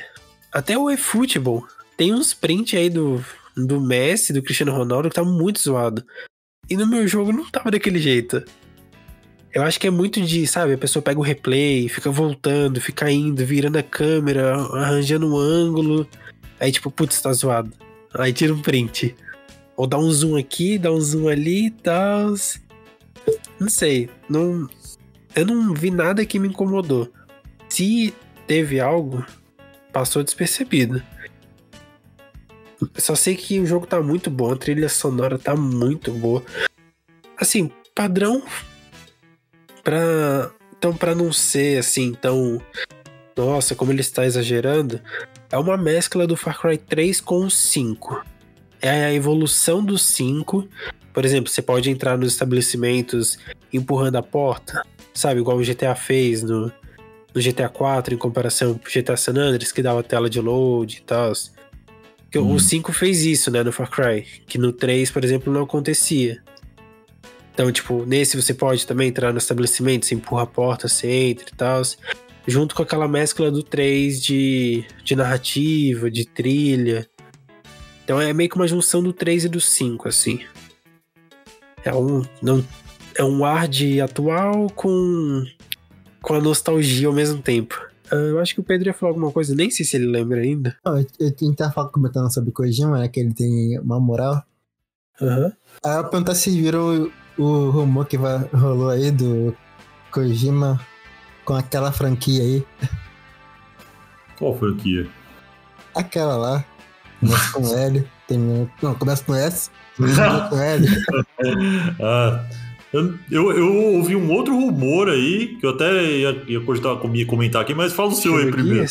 Até o eFootball. Tem uns print aí do, do Messi, do Cristiano Ronaldo, que tá muito zoado. E no meu jogo não tava daquele jeito. Eu acho que é muito de, sabe, a pessoa pega o replay, fica voltando, fica indo, virando a câmera, arranjando um ângulo. Aí, tipo, putz, tá zoado. Aí tira um print. Ou dá um zoom aqui, dá um zoom ali e tal. Não sei. Não, eu não vi nada que me incomodou. Se teve algo, passou despercebido. Só sei que o jogo tá muito bom, a trilha sonora tá muito boa. Assim, padrão pra. Então, pra não ser assim tão. Nossa, como ele está exagerando, é uma mescla do Far Cry 3 com o 5. É a evolução do 5. Por exemplo, você pode entrar nos estabelecimentos empurrando a porta, sabe? Igual o GTA fez no, no GTA 4 em comparação com o GTA San Andreas, que dava tela de load e tal. Hum. O 5 fez isso, né, no Far Cry. Que no 3, por exemplo, não acontecia. Então, tipo, nesse você pode também entrar no estabelecimento, você empurra a porta, você entra e tal. Junto com aquela mescla do 3 de, de narrativa, de trilha. Então é meio que uma junção do 3 e do 5, assim. É um, não, é um ar de atual com, com a nostalgia ao mesmo tempo. Ah, Eu acho que o Pedro ia falar alguma coisa, nem sei se ele lembra ainda. Não, eu, eu, a gente tava comentando sobre Kojima, né? Que ele tem uma moral. Aham. Aí eu perguntar se viram o, o rumor que vai, rolou aí do Kojima com aquela franquia aí. Qual franquia? Aquela lá. Começa com L, termina. Não, começa com S, termina com L. Ah, eu, eu, ouvi um outro rumor aí, que eu até ia, ia cogitar com- ia comentar aqui, mas fala o seu aí primeiro.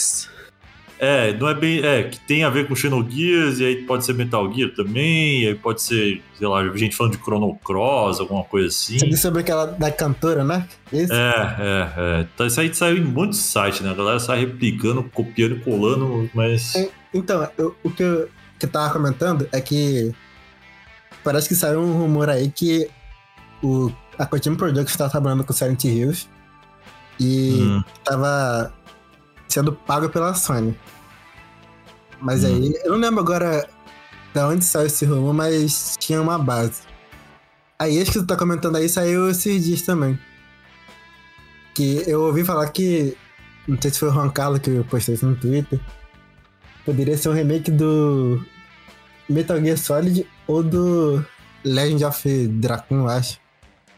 É, não é bem. É, que tem a ver com Xenogears, e aí pode ser Metal Gear também, e aí pode ser, sei lá, gente falando de Chrono Cross, alguma coisa assim. Você disse sobre aquela da cantora, né? Esse? É, é, é. Tá, Isso aí saiu em um monte de site, né? A galera sai replicando, copiando, colando, mas. É. Então, eu- o que eu, que eu tava comentando é que parece que saiu um rumor aí que o, a Kojima Productions tava trabalhando com Silent Hills e Hum, tava sendo pago pela Sony. Mas Hum. aí, eu não lembro agora da onde saiu esse rumor, mas tinha uma base. Aí esse que tu tá comentando aí saiu esses dias também. Que eu ouvi falar que. Não sei se foi o Juan Carlos que postou isso no Twitter. Poderia ser um remake do Metal Gear Solid ou do Legend of Dragon, eu acho.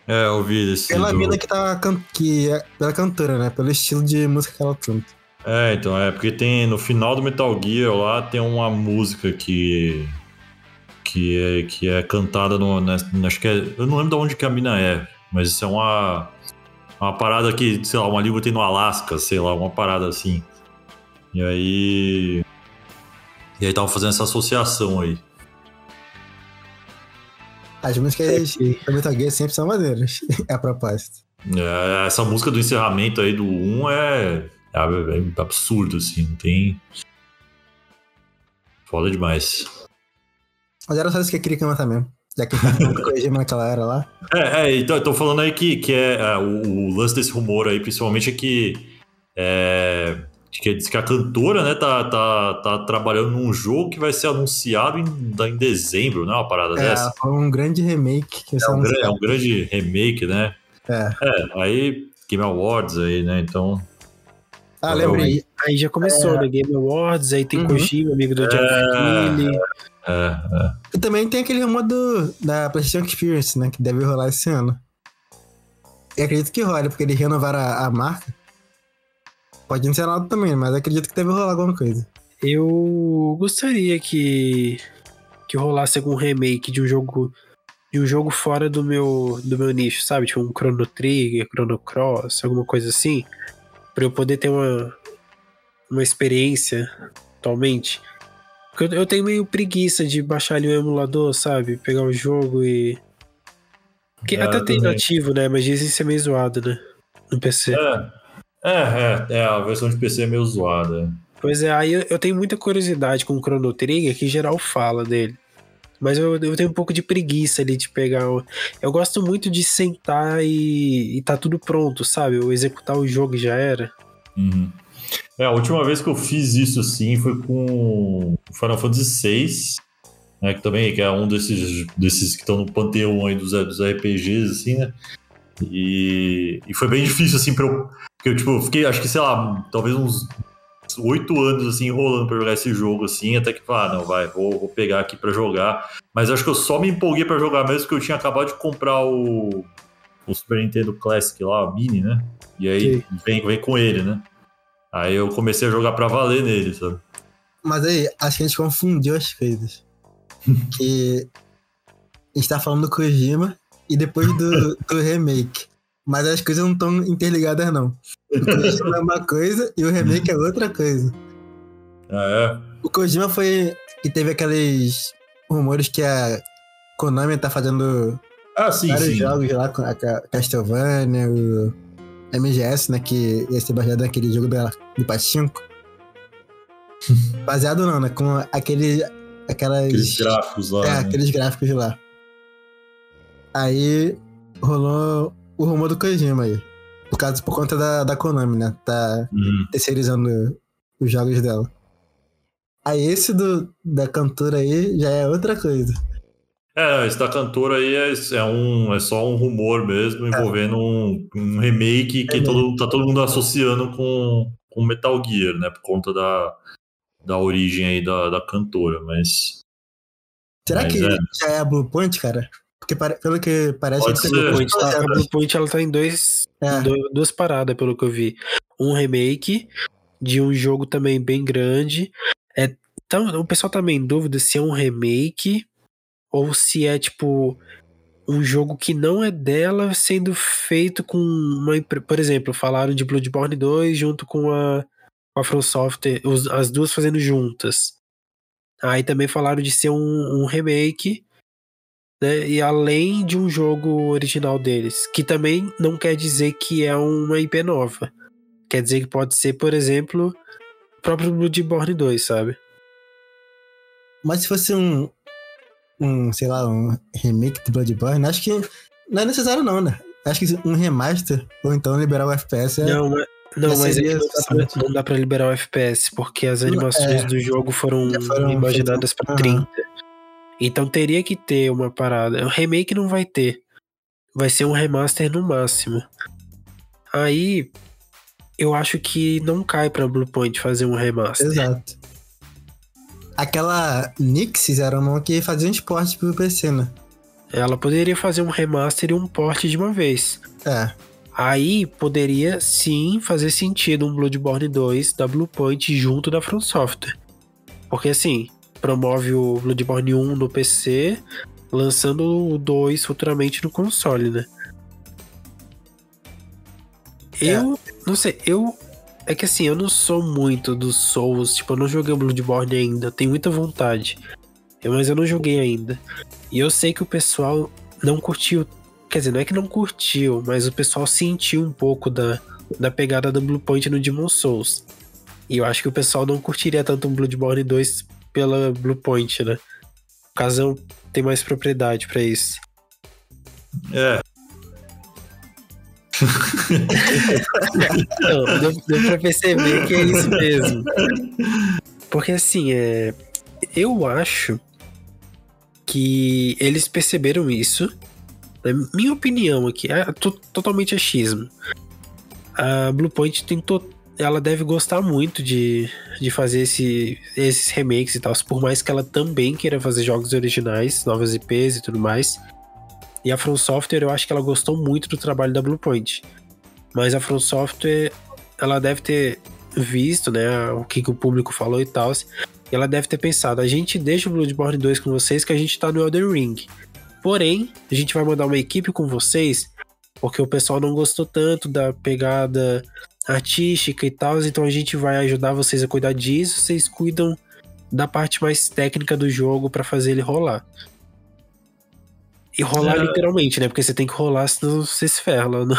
é, eu ouvi esse. Pela do- mina que tá can... que é pela cantora, né? Pelo estilo de música que ela canta. É, então, é porque tem no final do Metal Gear lá tem uma música que que é, que é cantada no, acho que é, eu não lembro de onde que a mina é, mas isso é uma uma parada que, sei lá, uma língua tem no Alasca, sei lá, uma parada assim. E aí e aí tava fazendo essa associação aí. As músicas do Metal Gear sempre são maneiras, é a propósito. É, essa música do encerramento aí do 1 é, é, é absurdo, assim, não tem. Foda demais. Mas era só isso que eu queria comentar mesmo. Já que eu naquela era lá. É, é então eu tô falando aí que, que é, é o, o, lance desse rumor aí, principalmente, é que. É, que diz que a cantora, né, tá, tá, tá trabalhando num jogo que vai ser anunciado em, em dezembro, né? Uma parada é, dessa. Foi um grande remake. Que é, um, é um grande remake, né? É. É, aí Game Awards aí, né? Então. Ah, lembrei. Aí já começou, é. né? Game Awards, aí tem uhum. Kojima, amigo do é, Jeff Keighley. É, é. E também tem aquele rumor do, da PlayStation Experience, né? Que deve rolar esse ano. Eu acredito que rola, porque eles renovaram a, a marca. Pode não ser nada também, mas acredito que deve rolar alguma coisa. Eu gostaria que que rolasse algum remake de um jogo de um jogo fora do meu do meu nicho, sabe? Tipo um Chrono Trigger, Chrono Cross, alguma coisa assim, para eu poder ter uma uma experiência atualmente. Porque eu, eu tenho meio preguiça de baixar ali o emulador, sabe? Pegar o jogo e que é, até tem nativo, né? Mas dizem ser meio zoado, né? No PC. É. É, é, a versão de PC é meio zoada. Pois é, aí eu, tenho muita curiosidade com o Chrono Trigger, que geral fala dele. Mas eu, eu tenho um pouco de preguiça ali de pegar. O... Eu gosto muito de sentar e, e tá tudo pronto, sabe? Eu executar o jogo e já era. Uhum. É, a última vez que eu fiz isso assim foi com Final Fantasy VI, né? Que também que é um desses, desses que estão no panteão aí dos, dos RPGs, assim, né? E, e foi bem difícil, assim, pra eu. Porque eu, tipo, fiquei, acho que, sei lá, talvez uns oito anos, assim, enrolando pra jogar esse jogo, assim, até que, ah, não, vai, vou, vou pegar aqui pra jogar. Mas acho que eu só me empolguei pra jogar mesmo porque eu tinha acabado de comprar o, o Super Nintendo Classic lá, o Mini, né? E aí vem, vem com ele, né? Aí eu comecei a jogar pra valer nele, sabe? Mas aí, acho que a gente confundiu as coisas. que a gente tá falando do Kojima e depois do, do remake. Mas as coisas não estão interligadas, não. O Kojima é uma coisa e o remake é outra coisa. Ah, é? O Kojima foi. que teve aqueles rumores que a Konami tá fazendo ah, sim, vários sim. jogos lá com a Castlevania, o MGS, né? Que ia ser baseado naquele jogo da, do Pachinko. Baseado não, né? Com aquele. Aquelas, aqueles gráficos lá. É, né? aqueles gráficos lá. Aí rolou o rumor do Kojima aí. Por, causa, por conta da, da Konami, né? Tá uhum. terceirizando os jogos dela. Aí esse do, da cantora aí já é outra coisa. É, esse da cantora aí é, é, um, é só um rumor mesmo, é. envolvendo é. um, um, remake que todo, tá todo mundo associando com, com Metal Gear, né? Por conta da, da origem aí da, da cantora, mas... Será mas que é. já é a Blue Point, cara? Porque pelo que parece... Pode que a Blue Point, tá, a Blue Point ela tá em dois, é. duas paradas, pelo que eu vi. Um remake de um jogo também bem grande. É, então, o pessoal tá meio em dúvida se é um remake ou se é tipo um jogo que não é dela sendo feito com uma por exemplo falaram de Bloodborne 2 junto com a com a From Software as duas fazendo juntas aí também falaram de ser um, um remake né? E além de um jogo original deles, que também não quer dizer que é uma IP nova. Quer dizer que pode ser, por exemplo, o próprio Bloodborne 2, sabe? Mas se fosse um, um, sei lá, um remake de Bloodborne, acho que não é necessário não, né? Acho que um remaster, ou então liberar o FPS é... Não, mas, não, mas é não, dá pra, não dá pra liberar o FPS, porque as animações é, do jogo foram, foram imaginadas para 30. Então teria que ter uma parada. O remake não vai ter. Vai ser um remaster no máximo. Aí eu acho que não cai pra Bluepoint fazer um remaster. Exato. Aquela Nixis era uma que fazia um esporte pro PC, né? Ela poderia fazer um remaster e um port de uma vez. É. Aí poderia sim fazer sentido um Bloodborne 2 da Bluepoint junto da From Software. Porque assim, promove o Bloodborne 1 no PC, lançando o 2 futuramente no console, né? Eu, é. não sei, eu. É que assim, eu não sou muito dos Souls, tipo, eu não joguei o Bloodborne ainda, tenho muita vontade. Mas eu não joguei ainda. E eu sei que o pessoal não curtiu. Quer dizer, não é que não curtiu, mas o pessoal sentiu um pouco da, da pegada do Bluepoint no Demon Souls. E eu acho que o pessoal não curtiria tanto um Bloodborne 2 pela Bluepoint, né? O Casão tem mais propriedade para isso. É. não, deu, deu pra perceber que é isso mesmo. Porque assim, é, eu acho que eles perceberam isso. Na minha opinião aqui, é totalmente achismo. A Bluepoint tentou. Ela deve gostar muito de, de fazer esse, esses remakes e tal, por mais que ela também queira fazer jogos originais, novas IPs e tudo mais. E a From Software, eu acho que ela gostou muito do trabalho da Bluepoint. Mas a From Software, ela deve ter visto, né, o que, que o público falou e tal. E ela deve ter pensado: a gente deixa o Bloodborne 2 com vocês que a gente tá no Elden Ring. Porém, a gente vai mandar uma equipe com vocês porque o pessoal não gostou tanto da pegada artística e tal, então a gente vai ajudar vocês a cuidar disso, vocês cuidam da parte mais técnica do jogo para fazer ele rolar. E rolar é... literalmente, né? Porque você tem que rolar, senão você se ferra Não?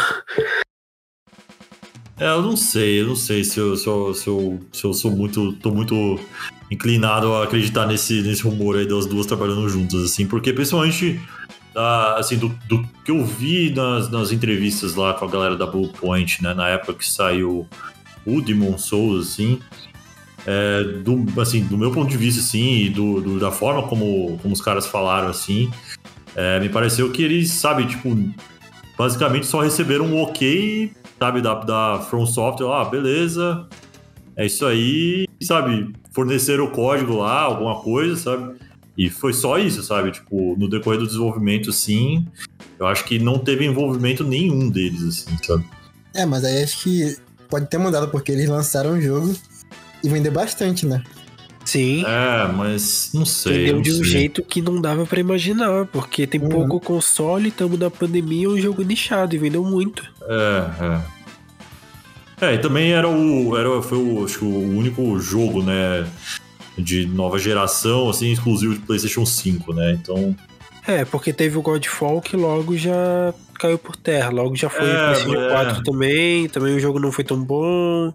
É, eu não sei, eu não sei se eu, se eu, se eu, se eu sou muito. tô muito inclinado a acreditar nesse, nesse rumor aí das duas trabalhando juntas, assim, porque principalmente da, assim, do, do, que eu vi nas, nas entrevistas lá com a galera da Blue Point, né, na época que saiu o Demon Souls, assim, é, do, assim, do meu ponto de vista, assim, e do, do, da forma como, como os caras falaram, assim, é, me pareceu que eles, sabe, tipo, basicamente só receberam um ok, sabe, da, da From Software, ah, beleza, é isso aí, sabe, fornecer o código lá, alguma coisa, sabe? E foi só isso, sabe? Tipo, no decorrer do desenvolvimento, sim, eu acho que não teve envolvimento nenhum deles, assim, sabe? É, mas aí acho que pode ter mudado, porque eles lançaram o jogo e vender bastante, né? Sim. É, mas não sei. Vendeu não de sei. um jeito que não dava para imaginar, porque tem uhum. pouco console, estamos na pandemia, é um jogo nichado e vendeu muito. É, é. É, e também era o. Era, foi o, acho que o único jogo, né? De nova geração, assim, exclusivo de PlayStation 5, né? Então. É, porque teve o Godfall que logo já caiu por terra. Logo já foi é, o PlayStation é. 4 também. Também o jogo não foi tão bom.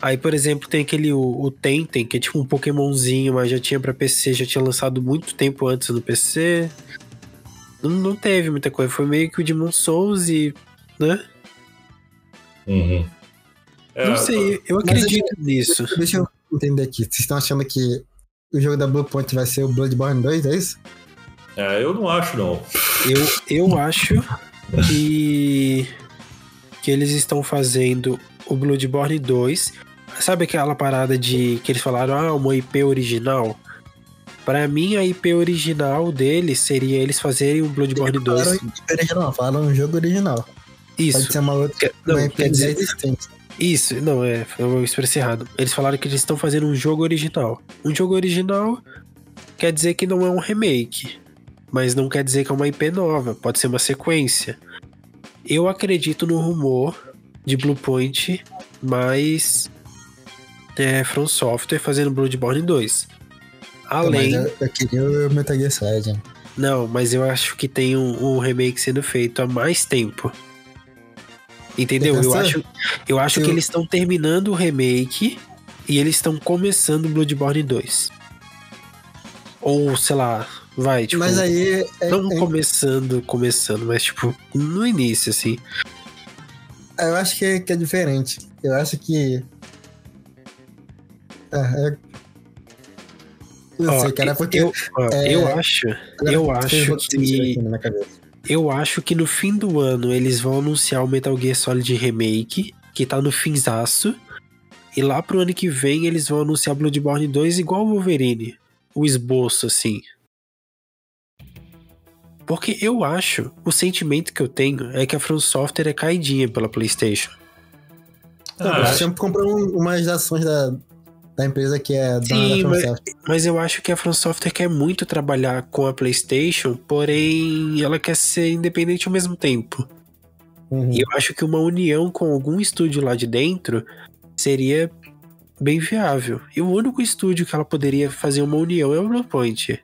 Aí, por exemplo, tem aquele o, o Tentem, que é tipo um Pokémonzinho, mas já tinha para PC, já tinha lançado muito tempo antes no PC. Não, não teve muita coisa, foi meio que o Demon Souls e, né? Uhum. É, não sei, eu acredito nisso. Deixa eu entender aqui. Vocês estão achando que o jogo da Bluepoint vai ser o Bloodborne 2, é isso? É, eu não acho, não. Eu, eu acho que, que eles estão fazendo o Bloodborne 2. Sabe aquela parada de que eles falaram, ah, uma IP original? Para mim, a IP original deles seria eles fazerem o Bloodborne 2. Falaram IP original, falaram um jogo original. Isso. Pode ser uma outra. Não, uma quer dizer existente. Isso, não, é, eu expressei errado. Eles falaram que eles estão fazendo um jogo original. Um jogo original quer dizer que não é um remake, mas não quer dizer que é uma IP nova, pode ser uma sequência. Eu acredito no rumor de Bluepoint, mas é, From Software fazendo Bloodborne 2. Além. eu, eu queria o Metal Gear Solid. Não, mas eu acho que tem um, um remake sendo feito há mais tempo. Entendeu? Eu acho, eu acho eu... que eles estão terminando o remake e eles estão começando Bloodborne 2. Ou, sei lá, vai, tipo. Mas aí. É, não é... começando, começando, mas, tipo, no início, assim. Eu acho que é, que é diferente. Eu acho que. É, é... Não sei, cara, porque. Eu, ó, é... eu acho. Eu acho que eu acho que no fim do ano eles vão anunciar o Metal Gear Solid Remake, que tá no finzaço. E lá pro ano que vem eles vão anunciar Bloodborne 2 igual o Wolverine. O esboço, assim. Porque eu acho, o sentimento que eu tenho é que a From Software é caidinha pela PlayStation. Ah, ah, sempre comprou umas ações da, da empresa que é Sim, da mas, mas, eu acho que a From Software quer muito trabalhar com a PlayStation, porém ela quer ser independente ao mesmo tempo. Uhum. E eu acho que uma união com algum estúdio lá de dentro seria bem viável. E o único estúdio que ela poderia fazer uma união é o Bluepoint.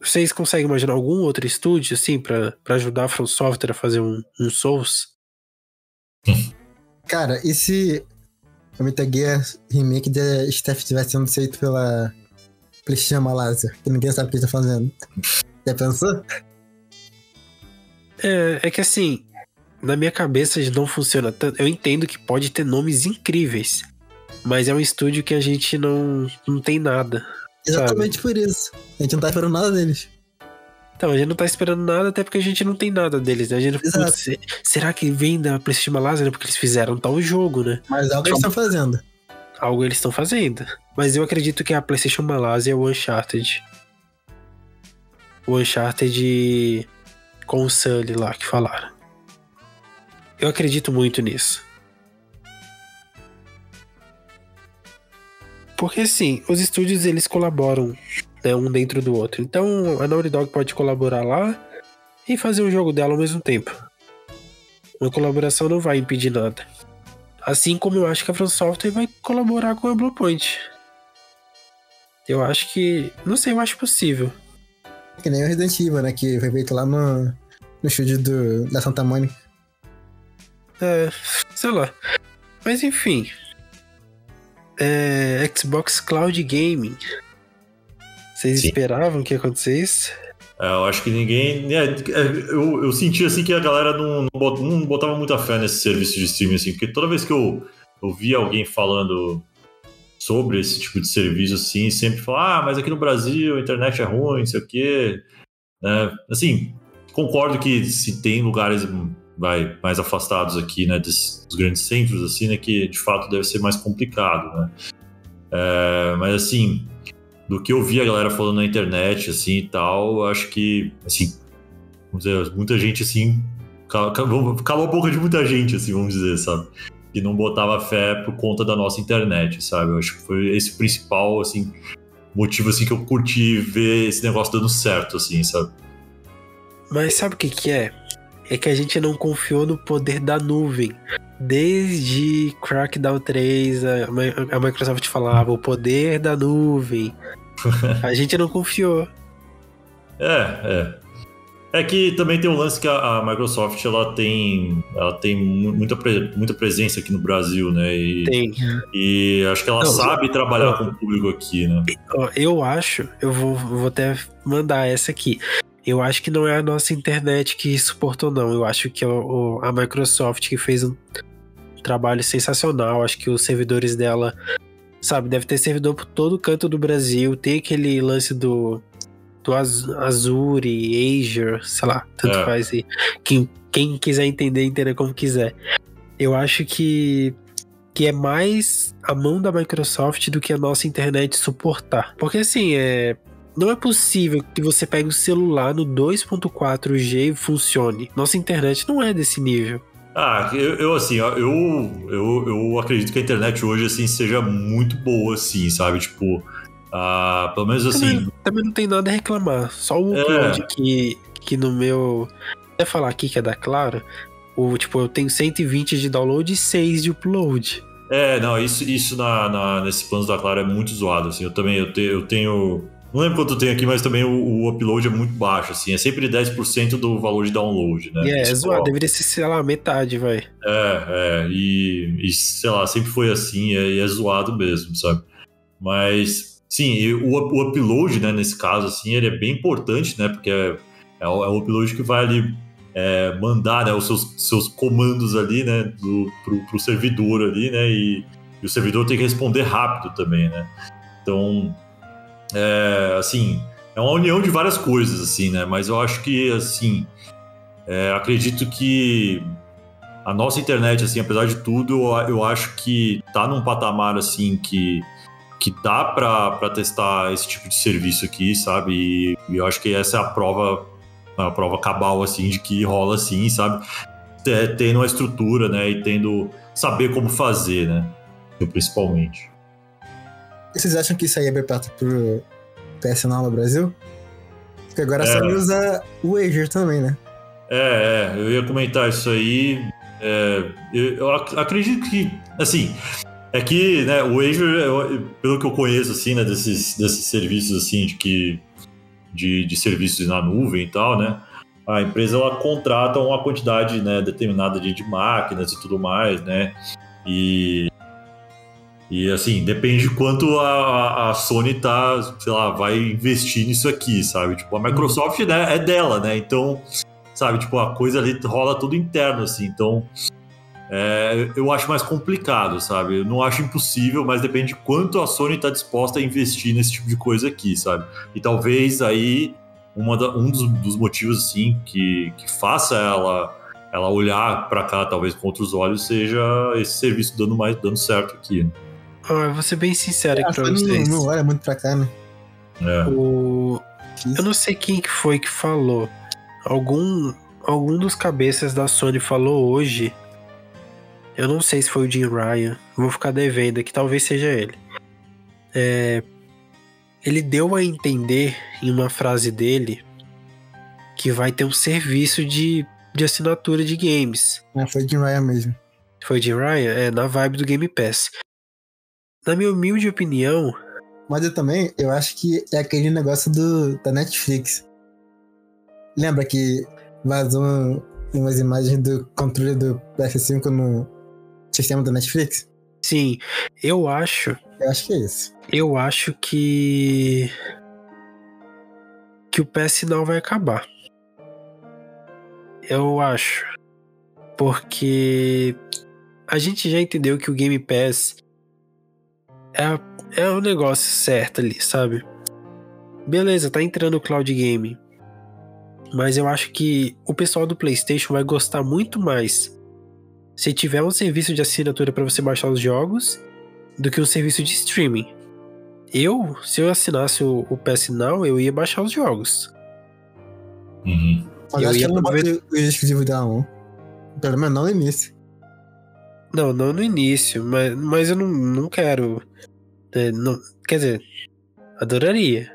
Vocês conseguem imaginar algum outro estúdio, assim, para ajudar a From Software a fazer um, um Souls? Cara, e se o Metal Gear Remake de Steph estivesse sendo feito pela PlayStation Malásia, que ninguém sabe o que está fazendo? Já pensou? É, é que assim, na minha cabeça não funciona tanto. Eu entendo que pode ter nomes incríveis, mas é um estúdio que a gente não, não tem nada. Exatamente sabe? por isso. A gente não tá esperando nada deles. Então, a gente não tá esperando nada, até porque a gente não tem nada deles, né? A gente, putz, será que vem da PlayStation Malásia, né? Porque eles fizeram tal jogo, né? Mas algo eles estão fazendo. Algo eles estão fazendo. Mas eu acredito que a PlayStation Malásia é o Uncharted. O Uncharted com o Sully lá que falaram. Eu acredito muito nisso. Porque assim, os estúdios eles colaboram né, um dentro do outro. Então a Naughty Dog pode colaborar lá e fazer o jogo dela ao mesmo tempo. Uma colaboração não vai impedir nada. Assim como eu acho que a From Software vai colaborar com a Bluepoint. Eu acho que. Não sei, eu acho possível. Que nem o Resident Evil, né? Que foi feito lá no, no estúdio do, da Santa Mônica. É, sei lá. Mas enfim, é, Xbox Cloud Gaming. Vocês Sim. esperavam que ia acontecer isso? É, eu acho que ninguém. É, é, eu, eu senti assim que a galera não, não, botava muita fé nesse serviço de streaming, assim, porque toda vez que eu, eu via alguém falando sobre esse tipo de serviço, assim, sempre falava, ah, mas aqui no Brasil a internet é ruim, não sei o quê. É, assim, concordo que se tem lugares vai mais afastados aqui, né, dos, dos, grandes centros, assim, né, que de fato deve ser mais complicado, né. É, mas assim, do que eu vi a galera falando na internet, assim e tal, acho que, assim, vamos dizer, muita gente assim calou, calou a boca de muita gente, assim, vamos dizer, sabe? Que não botava fé por conta da nossa internet, sabe? Eu acho que foi esse principal, assim, motivo, assim, que eu curti ver esse negócio dando certo, assim, sabe? Mas sabe o que que é? é que a gente não confiou no poder da nuvem. Desde Crackdown 3, a, Microsoft falava o poder da nuvem. a gente não confiou. É, é. É que também tem um lance que a, Microsoft ela tem, ela tem muita, muita presença aqui no Brasil, né? E, tem. E acho que ela não, trabalhar trabalhar com o público aqui, né? Eu acho, eu vou, vou até mandar essa aqui. Eu acho que não é a nossa internet que suportou, não. Eu acho que é a Microsoft que fez um trabalho sensacional. Acho que os servidores dela, sabe, deve ter servidor por todo canto do Brasil. Tem aquele lance do, do Azure, Azure, sei lá, tanto é. faz aí. Quem, quem quiser entender, entenda como quiser. Eu acho que que é mais a mão da Microsoft do que a nossa internet suportar. Porque assim, é, não é possível que você pegue o celular no 2.4G e funcione. Nossa internet não é desse nível. Ah, eu, eu assim, eu, eu, eu acredito que a internet hoje, assim, seja muito boa, assim, sabe? Tipo, ah, pelo menos assim... Também, também, não tem nada a reclamar. Só o upload é. que, que no meu... Até falar aqui que é da Claro, o, tipo, eu tenho 120 de download e 6 de upload. É, não, isso, isso na, na, nesse plano da Claro é muito zoado, assim. Eu também, eu, te, eu tenho não lembro quanto tem aqui, mas também o, o, upload é muito baixo, assim. É sempre 10% do valor de download, né? É, é zoado. Deveria ser, sei lá, metade, vai. É, é. E, e, sei lá, sempre foi assim e é, é zoado mesmo, sabe? Mas, sim, o, o upload, né, nesse caso, assim, ele é bem importante, né? Porque é, é, o, é o upload que vai ali é, mandar né, os seus, seus comandos ali, né, do, pro, pro servidor ali, né? E, e o servidor tem que responder rápido também, né? Então, é, assim, é uma união de várias coisas, assim, né? Mas eu acho que, assim, é, acredito que a nossa internet, assim, apesar de tudo, eu, eu acho que tá num patamar, assim, que que dá para testar esse tipo de serviço aqui, sabe? E, e, eu acho que essa é a prova, a prova cabal, assim, de que rola assim, sabe? Tendo a estrutura, né? E tendo saber como fazer, né? Principalmente. Vocês acham que isso aí é bem perto pro PS Now no Brasil? Porque agora é. só usa o Azure também, né? É, é, eu ia comentar isso aí. É, eu, eu, acredito que, assim, é que né, o Azure, pelo que eu conheço, assim, né, desses, desses serviços, assim, de que de, de serviços na nuvem e tal, né? A empresa ela contrata uma quantidade né, determinada de, de máquinas e tudo mais, né? E e assim, depende de quanto a, a Sony tá, sei lá, vai investir nisso aqui, sabe? Tipo, a Microsoft né, é dela, né? Então, sabe, tipo, a coisa ali rola tudo interno, assim. Então, é, eu acho mais complicado, sabe? Eu não acho impossível, mas depende de quanto a Sony tá disposta a investir nesse tipo de coisa aqui, sabe? E talvez aí uma da, um dos, dos, motivos, assim, que, que faça ela ela olhar para cá, talvez com outros olhos, seja esse serviço dando mais dando certo aqui. Né? Oh, eu vou ser bem sincero é, aqui pra vocês. Não, não olha muito pra cá, né? É. O... Eu não sei quem que foi que falou. Algum, algum dos cabeças da Sony falou hoje. Eu não sei se foi o Jim Ryan. Vou ficar devendo que talvez seja ele. É, ele deu a entender em uma frase dele que vai ter um serviço de, de assinatura de games. Ah, foi Jim Ryan mesmo. Foi Jim Ryan? É, na vibe do Game Pass. Na minha humilde opinião. Mas eu também, eu acho que é aquele negócio do, da Netflix. Lembra que vazou umas imagens do controle do PS5 no sistema da Netflix? Sim, eu acho. Eu acho que é isso. Eu acho que. Que o PS não vai acabar. Eu acho. Porque a gente já entendeu que o Game Pass é, é o negócio certo ali, sabe? Beleza, tá entrando o cloud game. Mas eu acho que o pessoal do PlayStation vai gostar muito mais se tiver um serviço de assinatura para você baixar os jogos do que um serviço de streaming. Eu, se eu assinasse o, o PS Now, eu ia baixar os jogos. Uhum. Mas eu acho ia que não bota o exclusivo da 1. Pelo menos não no início. Não, não no início, mas, mas eu não, não quero. É, não, quer dizer, adoraria.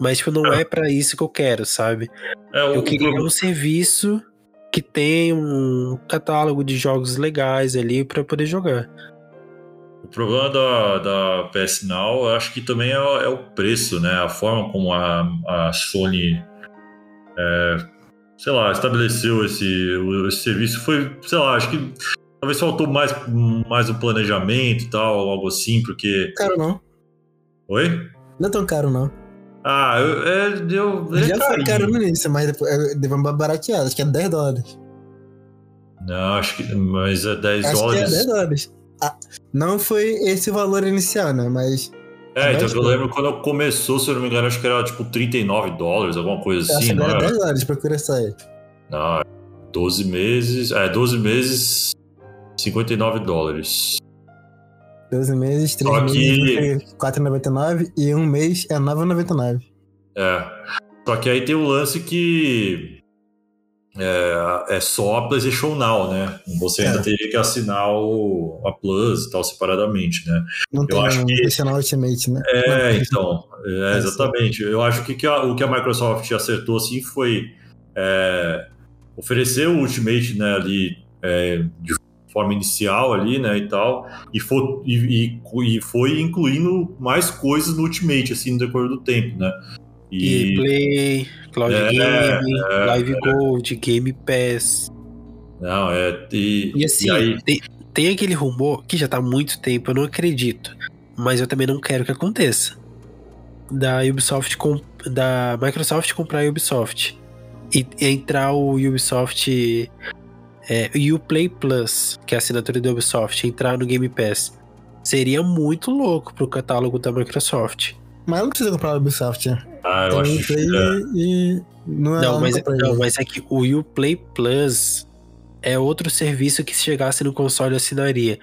Mas, tipo, não é, é para isso que eu quero, sabe? É, eu queria um serviço que tem um catálogo de jogos legais ali para poder jogar. O problema da, da PS Now, eu acho que também é, é, o preço, né? A forma como a, a Sony, é, sei lá, estabeleceu esse, esse serviço foi, sei lá, acho que Talvez faltou mais, mais um planejamento e tal, algo assim, porque. Caro não. Oi? Não é tão caro, não. Ah, eu, é, deu. É Já foi caro no início, mas depois deu uma barateada, acho que é 10 dólares. Não, acho que. Mas é 10 acho dólares. Que é 10 dólares. Ah, não foi esse o valor inicial, né? Mas. É, então eu lembro quando começou, se eu não me engano, acho que era tipo 39 dólares, alguma coisa assim. Que era 10 dólares, procura aí. Não, 12 meses. É, 12 meses 59 dólares. 12 meses, 3 Só meses, que... 4,99 e um mês é 9,99. É. Só que aí tem o lance que é, é só a PlayStation Now, né? Você ainda é. teria que assinar o, a Plus e tal separadamente, né? Não Eu tem acho um que... PlayStation Ultimate, né? É, então. É, exatamente. Eu acho que, que a, o que a Microsoft acertou assim foi é, oferecer o Ultimate né, ali é, de forma inicial ali, né, e tal, e foi, e, e, foi incluindo mais coisas no Ultimate, assim, no decorrer do tempo, né. E, Play, Cloud é, Game, é, Live é, Gold, Game Pass. Não, é. E, e assim, e aí... tem, tem aquele rumor que já tá há muito tempo, eu não acredito, mas eu também não quero que aconteça. Da Ubisoft com, da Microsoft comprar a Ubisoft e entrar o Ubisoft é, e o Play Plus, que é a assinatura da Ubisoft, entrar no Game Pass, seria muito louco pro catálogo da Microsoft. Mas não precisa comprar o Ubisoft, né? Ah, eu Tem acho que... É. E não, é não, mas, não, mas é que o Uplay Plus é outro serviço que se chegasse no console assinaria.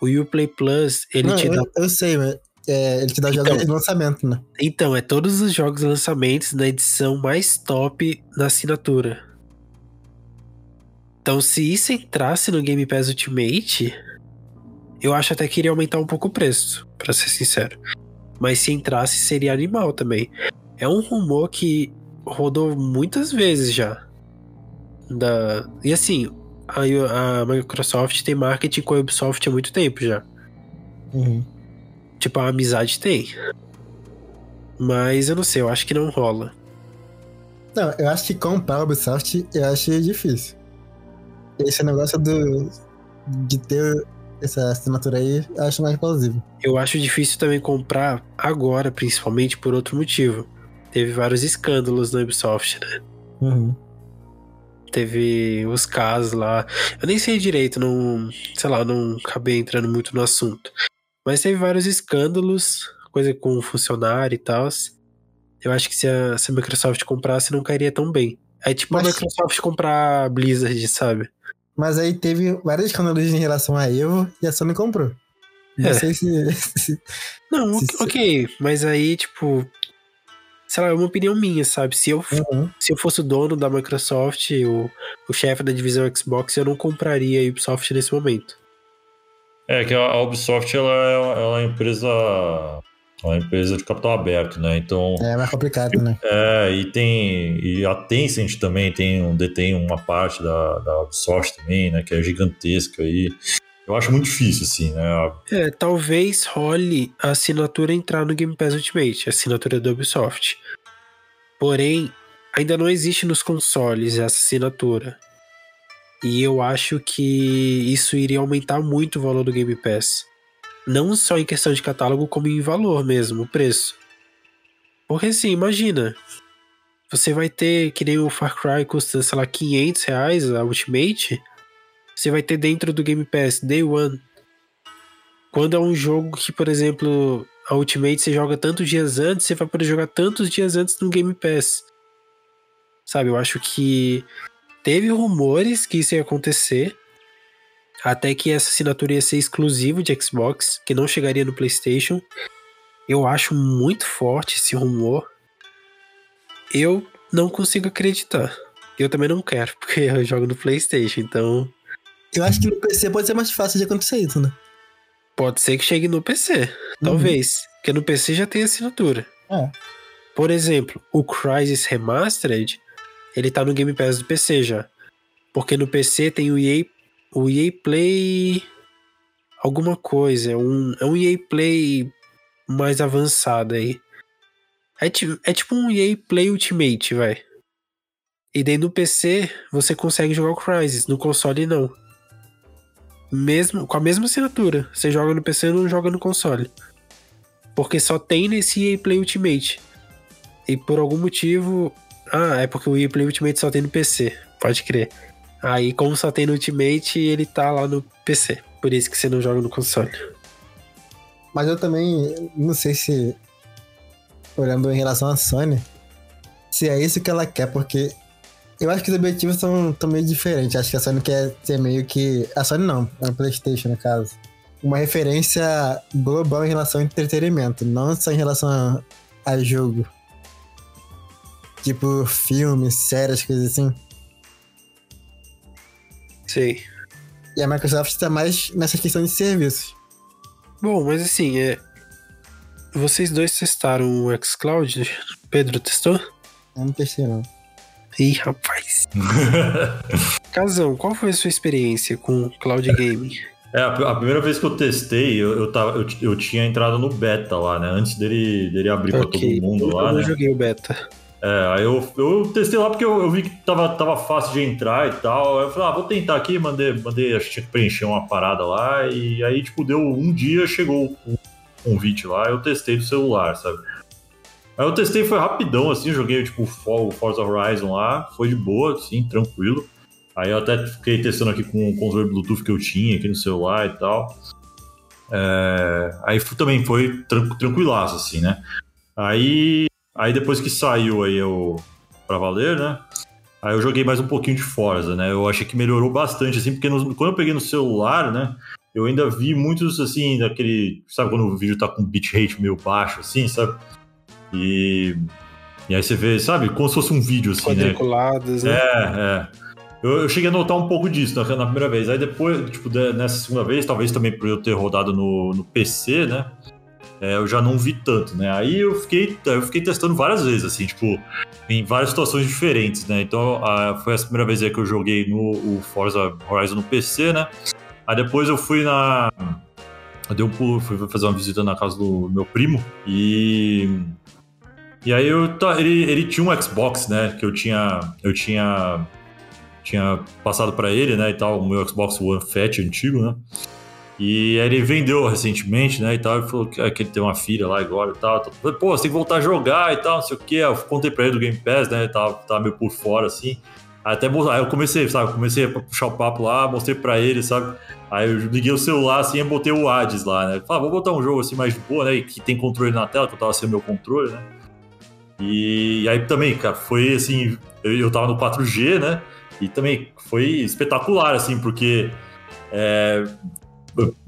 O Uplay Plus, ele não, te eu, dá... Eu sei, mas é, ele te dá então, jogos de lançamento, né? Então, é todos os jogos lançamentos na edição mais top na assinatura. Então, se isso entrasse no Game Pass Ultimate, eu acho até que iria aumentar um pouco o preço, para ser sincero. Mas se entrasse, seria animal também. É um rumor que rodou muitas vezes já. Da... E assim, a, a Microsoft tem marketing com a Ubisoft há muito tempo já. Uhum. Tipo, a amizade tem. Mas eu não sei, eu acho que não rola. Não, eu acho que comprar a Ubisoft eu acho difícil. Esse negócio do, de ter essa assinatura aí, eu acho mais plausível. Eu acho difícil também comprar agora, principalmente por outro motivo. Teve vários escândalos na Ubisoft, né? Uhum teve os casos lá. Eu nem sei direito, não, sei lá, não acabei entrando muito no assunto. Mas teve vários escândalos, coisa com funcionário e tal. Eu acho que se a, se a Microsoft comprasse, não cairia tão bem. É tipo Mas... a Microsoft comprar a Blizzard, sabe? Mas aí teve vários escândalos em relação a Evo e a Sony comprou. Não é. sei se. se não, se, ok, mas aí, tipo, sei lá, é uma opinião minha, sabe? Se eu, uhum. se eu fosse o dono da Microsoft, o, o chefe da divisão Xbox, eu não compraria a Ubisoft nesse momento. É que a Ubisoft ela é, ela é uma empresa uma empresa de capital aberto, né? Então é mais complicado, né? É e tem e a Tencent também tem detém uma parte da, da Ubisoft também, né? Que é gigantesca aí. Eu acho muito difícil, assim, né? É, talvez role a assinatura entrar no Game Pass Ultimate, a assinatura da Ubisoft. Porém, ainda não existe nos consoles essa assinatura. E eu acho que isso iria aumentar muito o valor do Game Pass. Não só em questão de catálogo, como em valor mesmo, o preço. Porque assim, imagina. Você vai ter, que nem o Far Cry custa, sei lá, 500 reais a Ultimate você vai ter dentro do Game Pass Day One. Quando é um jogo que, por exemplo, a Ultimate você joga tantos dias antes, você vai poder jogar tantos dias antes no Game Pass. Sabe, eu acho que teve rumores que isso ia acontecer. Até que essa assinatura ia ser exclusiva de Xbox, que não chegaria no PlayStation. Eu acho muito forte esse rumor. Eu não consigo acreditar. Eu também não quero, porque eu jogo no PlayStation, então eu acho que no PC pode ser mais fácil de acontecer isso, né? Pode ser que chegue no PC, talvez. Uhum. Porque no PC já tem assinatura. É. Por exemplo, o Crysis Remastered, ele tá no Game Pass do PC já. Porque no PC tem o EA, o EA Play alguma coisa, é um, é um EA Play mais avançado aí. É, é tipo um EA Play Ultimate, vai. E daí no PC você consegue jogar o Crysis, no console não mesmo com a mesma assinatura. Você joga no PC e não joga no console. Porque só tem nesse EA Play Ultimate. E por algum motivo. Ah, é porque o EA Play Ultimate só tem no PC. Pode crer. Aí, como só tem no Ultimate, ele tá lá no PC. Por isso que você não joga no console. Mas eu também não sei se. Olhando em relação à Sony, se é isso que ela quer, porque eu acho que os objetivos são, são meio diferentes. Acho que a Sony quer ser meio que. A Sony não, a PlayStation, no caso. Uma referência global em relação ao entretenimento, não só em relação a, a jogo. Tipo, filmes, séries, coisas assim. Sei. E a Microsoft está mais nessa questão de serviços. Bom, mas assim, é... vocês dois testaram o xCloud? Pedro testou? Eu não testei, não. Ih, rapaz. Casão, qual foi a sua experiência com cloud gaming? É, a, primeira vez que eu testei, eu, eu, tava, eu, eu, tinha entrado no beta lá, né? Antes dele, dele abrir okay. pra todo mundo lá, eu né? Eu joguei o beta. É, eu, eu testei lá porque eu, eu, vi que tava, tava fácil de entrar e tal. Eu falei, ah, vou tentar aqui, mandei, mandei, acho que tinha que preencher uma parada lá. E aí, tipo, deu um dia, chegou o convite lá, eu testei do celular, sabe? Aí eu testei, foi rapidão, assim, joguei tipo o Forza Horizon lá, foi de boa, assim, tranquilo. Aí eu até fiquei testando aqui com o controle Bluetooth que eu tinha aqui no celular e tal. É... Aí também foi tranquilaço, assim, né? Aí, aí depois que saiu aí eu pra valer, né? Aí eu joguei mais um pouquinho de Forza, né? Eu achei que melhorou bastante, assim, porque no, quando eu peguei no celular, né? eu ainda vi muitos, assim, daquele. Sabe quando o vídeo tá com bitrate meio baixo, assim, sabe? E. E aí você vê, sabe, como se fosse um vídeo, assim, né? né? É, é. Eu, eu, cheguei a notar um pouco disso na, na, primeira vez. Aí depois, tipo, nessa segunda vez, talvez também por eu ter rodado no, no PC, né? É, eu já não vi tanto, né? Aí eu fiquei, eu fiquei testando várias vezes, assim, tipo, em várias situações diferentes, né? Então, a, foi a primeira vez que eu joguei no Forza Horizon no PC, né? Aí depois eu fui na. Eu dei um pulo, fui fazer uma visita na casa do meu primo e. E aí eu, ele, ele tinha um Xbox, né? Que eu tinha. Eu tinha. Tinha passado para ele, né? E tal, o meu Xbox One Fat antigo, né? E ele vendeu recentemente, né? E tal, ele falou que, que ele tem uma filha lá agora e tal. Falei, pô, você tem que voltar a jogar e tal, não sei o quê. Eu contei pra ele do Game Pass, né? Tava, tava meio por fora, assim. Até aí eu comecei, sabe? Comecei a puxar o papo lá, mostrei pra ele, sabe? Aí eu liguei o celular assim e botei o Hades lá, né? Falei, ah, vou botar um jogo assim mais de boa, né? Que tem controle na tela, que eu tava sem meu controle, né? E aí também, cara, foi assim. Eu, eu tava no 4G, né? E também foi espetacular, assim, porque. É,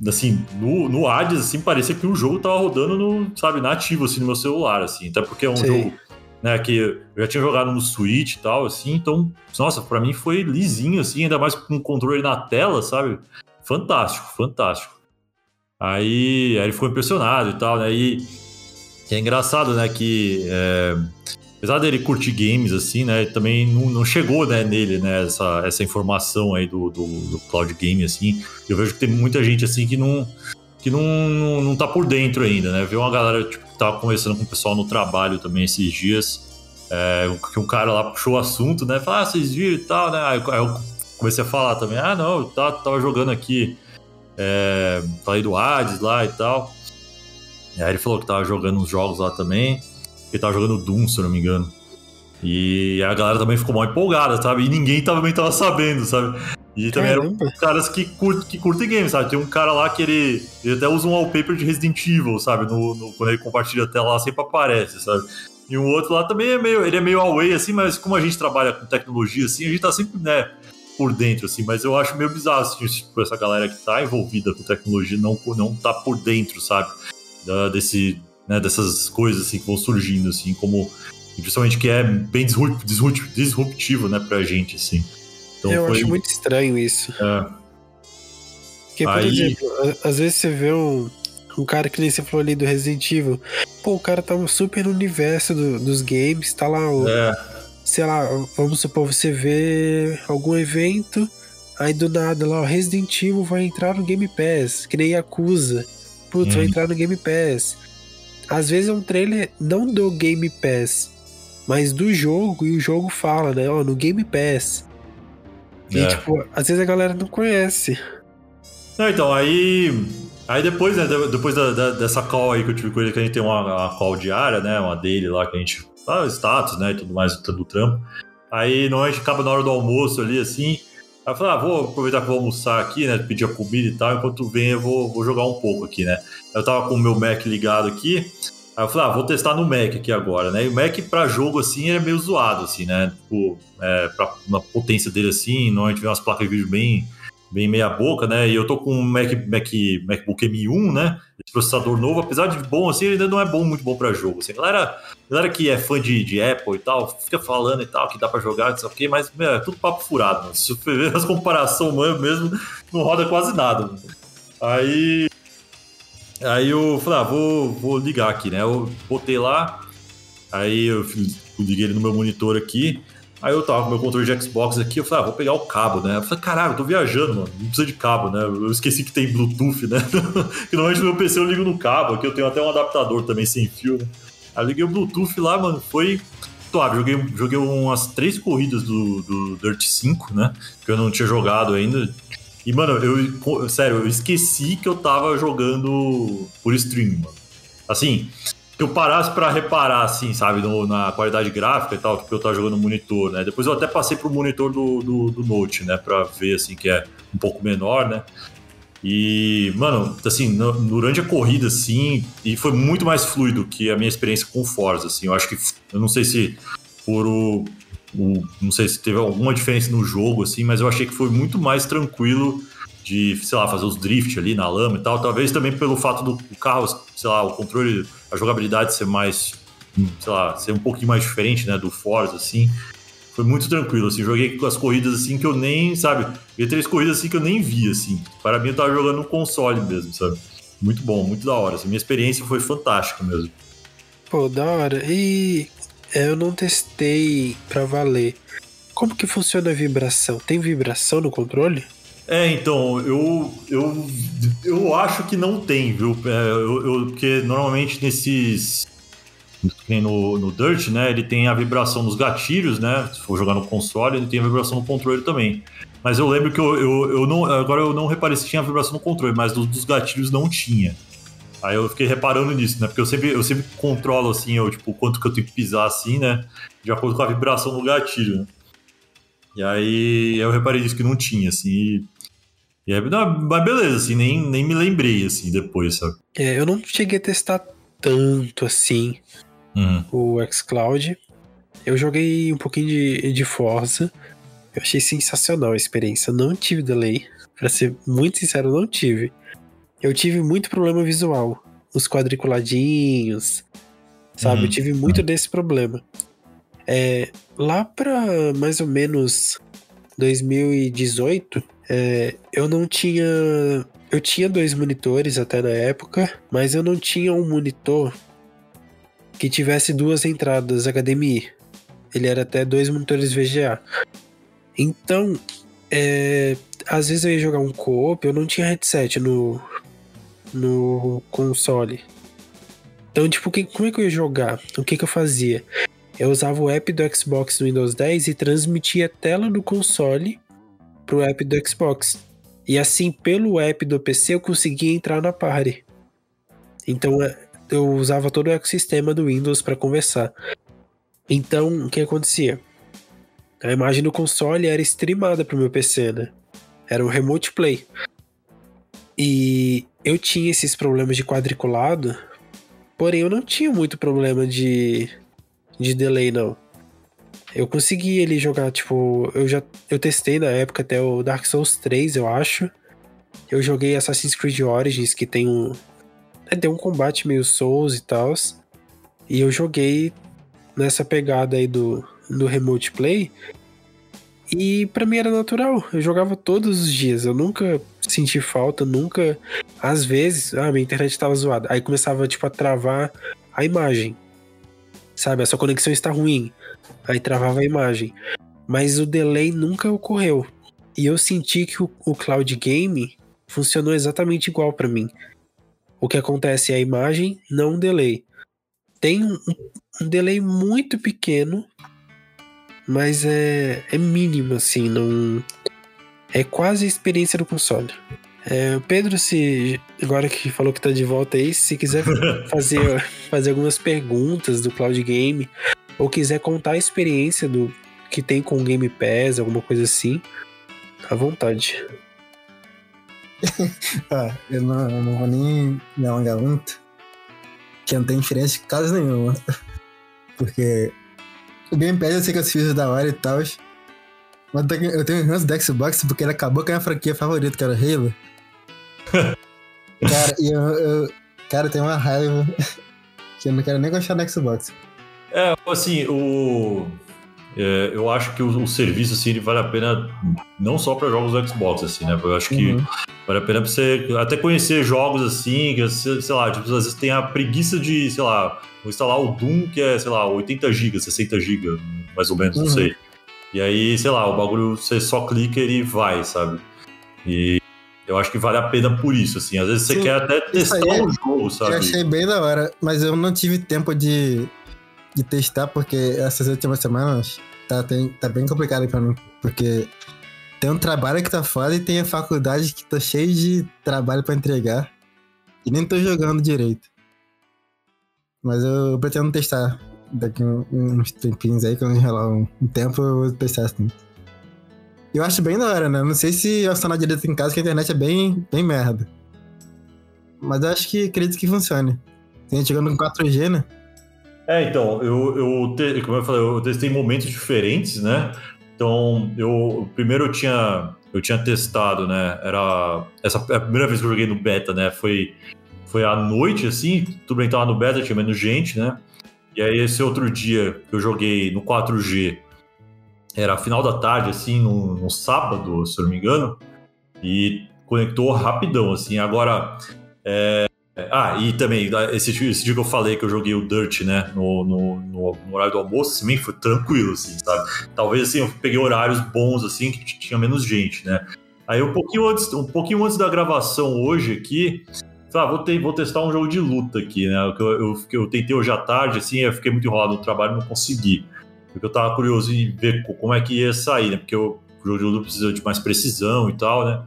assim, no, no Hades, assim, parecia que o jogo tava rodando no, sabe, nativo, assim, no meu celular, assim. Até porque é um Sim. jogo né? Que eu já tinha jogado no Switch e tal, assim, então, nossa, para mim foi lisinho, assim, ainda mais com o controle na tela, sabe? Fantástico, fantástico. Aí, aí ele ficou impressionado e tal, né? E é engraçado, né, que é, apesar dele curtir games, assim, né, também não, não chegou, né, nele, né, essa, essa informação aí do, do, do, cloud game, assim. Eu vejo que tem muita gente, assim, que não que não, não, não tá por dentro ainda, né? Vê uma galera, tipo, tava conversando com o pessoal no trabalho também esses dias, é, que um cara lá puxou o assunto, né? Falou, ah, vocês viram e tal, né? Aí, eu comecei a falar também, ah, não, eu tava, tava jogando aqui, é, falei do Hades lá e tal. E aí ele falou que tava jogando uns jogos lá também, que tava jogando Doom, se eu não me engano. E a galera também ficou mal empolgada, sabe? E ninguém também tava sabendo, sabe? E também Caramba. eram caras que, curt, que curtem games, sabe? Tem um cara lá que ele, ele até usa um wallpaper de Resident Evil, sabe? No, no, quando ele compartilha a tela lá, sempre aparece, sabe? E um outro lá também é meio, ele é meio away, assim, mas como a gente trabalha com tecnologia, assim, a gente tá sempre, né, por dentro, assim, mas eu acho meio bizarro, assim, tipo, essa galera que tá envolvida com tecnologia não, não tá por dentro, sabe? Da, desse, né, dessas coisas, assim, que vão surgindo, assim, como, principalmente que é bem disruptivo, disruptivo né, pra gente, assim. Então eu foi... acho muito estranho isso. É. Porque, por Aí... exemplo, às vezes você vê um, um cara que nem você falou ali do Resident Evil. Pô, o cara tá super no universo do, dos games, tá lá o. É. Sei lá, vamos supor, você vê algum evento, aí do nada lá, o Resident Evil vai entrar no Game Pass, que nem Yakuza. Putz, hum. vai entrar no Game Pass. Às vezes é um trailer não do Game Pass, mas do jogo, e o jogo fala, né? Ó, no Game Pass. E, é. tipo, às vezes a galera não conhece. Não, então, aí. Aí depois, né, depois da, da, dessa call aí que eu tive com ele, que a gente tem uma, uma call diária, né? Uma dele lá que a gente. Ah, status, né? E tudo mais do trampo. Aí gente acaba na hora do almoço ali, assim. Aí eu falei, ah, vou aproveitar que vou almoçar aqui, né? Pedir a comida e tal. Enquanto vem, eu vou, vou jogar um pouco aqui, né? Eu tava com o meu Mac ligado aqui. Aí eu falei, ah, vou testar no Mac aqui agora, né? E o Mac para jogo, assim, é meio zoado, assim, né? Tipo, é, pra uma potência dele, assim, normalmente vem umas placas de vídeo bem, bem meia boca, né? E eu tô com um Mac, Mac, MacBook M1, né? Esse processador novo, apesar de bom, assim, ele ainda não é bom, muito bom para jogo, assim. Galera, galera que é fã de, de Apple e tal, fica falando e tal, que dá para jogar, não sei o quê, mas, meu, é tudo papo furado. Se você ver as comparações mesmo, não roda quase nada, mano. Aí Aí eu falei, ah, vou, vou ligar aqui, né? Eu botei lá, aí eu liguei ele no meu monitor aqui. Aí eu tava com meu controle de Xbox aqui, eu falei, ah, vou pegar o cabo, né? Eu falei, caralho, eu tô viajando, mano, não precisa de cabo, né? Eu esqueci que tem Bluetooth, né? que normalmente no meu PC eu ligo no cabo, aqui eu tenho até um adaptador também sem fio, né? Aí eu liguei o Bluetooth lá, mano, foi suave. Joguei, joguei umas três corridas do, do Dirt 5, né? Que eu não tinha jogado ainda. E, mano, eu, sério, eu esqueci que eu tava jogando por stream, mano. Assim, que eu parasse para reparar, assim, sabe, no, na qualidade gráfica e tal, que eu tava jogando no monitor, né? Depois eu até passei pro monitor do, do, do Note, né, pra ver, assim, que é um pouco menor, né? E, mano, assim, no, durante a corrida, assim, e foi muito mais fluido que a minha experiência com Forza, assim. Eu acho que, eu não sei se por o, o, não sei se teve alguma diferença no jogo, assim, mas eu achei que foi muito mais tranquilo de, sei lá, fazer os drift ali na lama e tal. Talvez também pelo fato do carro, sei lá, o controle, a jogabilidade ser mais, sei lá, ser um pouquinho mais diferente, né, do Forza, assim. Foi muito tranquilo, assim, joguei com as corridas assim que eu nem, sabe, vi três corridas assim que eu nem vi, assim. Para mim eu tava jogando no console mesmo, sabe? Muito bom, muito da hora. Assim, minha experiência foi fantástica mesmo. Pô, da hora. E eu não testei pra valer. Como que funciona a vibração? Tem vibração no controle? É, então, eu, eu, eu acho que não tem, viu? É, eu, eu, porque normalmente nesses. No, no Dirt, né? Ele tem a vibração nos gatilhos, né? Se for jogar no console, ele tem a vibração no controle também. Mas eu lembro que eu, eu, eu não. Agora eu não reparei se tinha vibração no controle, mas dos, dos gatilhos não tinha. Aí eu fiquei reparando nisso, né? Porque eu sempre, eu sempre controlo assim, eu, tipo, quanto que eu tenho que pisar assim, né? De acordo com a vibração no gatilho, né? E aí eu reparei nisso que não tinha, assim. E aí, não, mas beleza, assim, nem, nem me lembrei, assim, depois, sabe? É, eu não cheguei a testar tanto assim uhum. o xCloud. Eu joguei um pouquinho de, de Forza. Eu achei sensacional a experiência. Não tive delay. Pra ser muito sincero, não tive. Eu tive muito problema visual. Os quadriculadinhos. Sabe? Uhum. Eu tive muito uhum. desse problema. É, lá pra mais ou menos 2018, é, eu não tinha. Eu tinha dois monitores até na época, mas eu não tinha um monitor que tivesse duas entradas HDMI. Ele era até dois monitores VGA. Então, é, às vezes eu ia jogar um co-op, eu não tinha headset no, no console. Então, tipo, que, como é que eu ia jogar? O que, que eu fazia? Eu usava o app do Xbox no Windows 10 e transmitia a tela do console pro app do Xbox. E assim, pelo app do PC, eu conseguia entrar na party. Então, é, eu usava todo o ecossistema do Windows para conversar. Então, o que acontecia? A imagem do console era streamada pro meu PC, né? Era um remote play. E eu tinha esses problemas de quadriculado, porém eu não tinha muito problema de, de delay, não eu consegui ele jogar, tipo, eu já eu testei na época até o Dark Souls 3, eu acho. Eu joguei Assassin's Creed Origins, que tem um. É, tem um combate meio Souls e tal. E eu joguei nessa pegada aí do, do Remote Play. E para mim era natural. Eu jogava todos os dias. Eu nunca senti falta, nunca. Às vezes, ah, minha internet tava zoada. Aí começava, tipo, a travar a imagem. Sabe? A sua conexão está ruim. Aí travava a imagem. Mas o delay nunca ocorreu. E eu senti que o, o Cloud Game funcionou exatamente igual para mim. O que acontece é a imagem, não um delay. Tem um, um delay muito pequeno, mas é, é mínimo, assim, não. É quase a experiência do console. É, Pedro, se agora que falou que tá de volta aí, se quiser fazer, fazer algumas perguntas do Cloud Game, ou quiser contar a experiência do que tem com o Game Pass, alguma coisa assim, à vontade. ah, eu não, eu não vou nem me alongar muito, que não tem diferença de caso nenhuma. Porque o Game Pass eu sei que eu fiz da hora e tal, mas eu tenho um ranço do Xbox porque ele acabou com a minha franquia favorita, que era Halo. cara, eu, eu, cara, tem uma raiva que eu não quero nem gostar do Xbox. É, assim, o. É, eu acho que o, o, serviço assim, vale a pena não só para jogos do Xbox, assim, né? Eu acho que uhum. vale a pena pra você até conhecer jogos assim, que sei lá, tipo, às vezes tem a preguiça de, sei lá, vou instalar o Doom, que é, sei lá, 80 GB, 60 GB, mais ou menos, uhum. não sei. E aí, sei lá, o bagulho você só clica e ele vai, sabe? E eu acho que vale a pena por isso, assim. Às vezes Sim, você quer até testar o é, um jogo, sabe? Eu achei bem da hora, mas eu não tive tempo de de testar, porque essas últimas semanas tá, tem, tá bem complicado pra mim. Porque tem um trabalho que tá foda e tem a faculdade que tá cheio de trabalho pra entregar. E nem tô jogando direito. Mas eu, eu pretendo testar daqui uns tempinhos aí, quando enrolar um, um tempo, eu vou testar assim. Eu acho bem da hora, né? Não sei se eu funcionar direito em casa, que a internet é bem, bem merda. Mas eu acho que acredito que funcione. Tem gente jogando com 4G, né? É, então, eu, eu te, como eu falei, eu testei momentos diferentes, né? Então, eu primeiro eu tinha eu tinha testado, né? Era essa é a primeira vez que eu joguei no beta, né? Foi foi à noite assim, tudo bem tava no beta, tinha menos gente, né? E aí esse outro dia eu joguei no 4G, era final da tarde assim, no, sábado, se eu não me engano, e conectou rapidão assim. Agora é, ah, e também, esse, esse, dia que eu falei que eu joguei o Dirt, né, no, no, no, no horário do almoço, também foi tranquilo, assim, sabe? Talvez, assim, eu peguei horários bons, assim, que tinha menos gente, né? Aí, um pouquinho antes, um pouquinho antes da gravação hoje aqui, ah, vou, ter, vou testar um jogo de luta aqui, né? Eu, eu, eu tentei hoje à tarde, assim, eu fiquei muito enrolado no trabalho não consegui. Porque eu tava curioso em ver como é que ia sair, né? Porque o jogo de luta precisa de mais precisão e tal, né?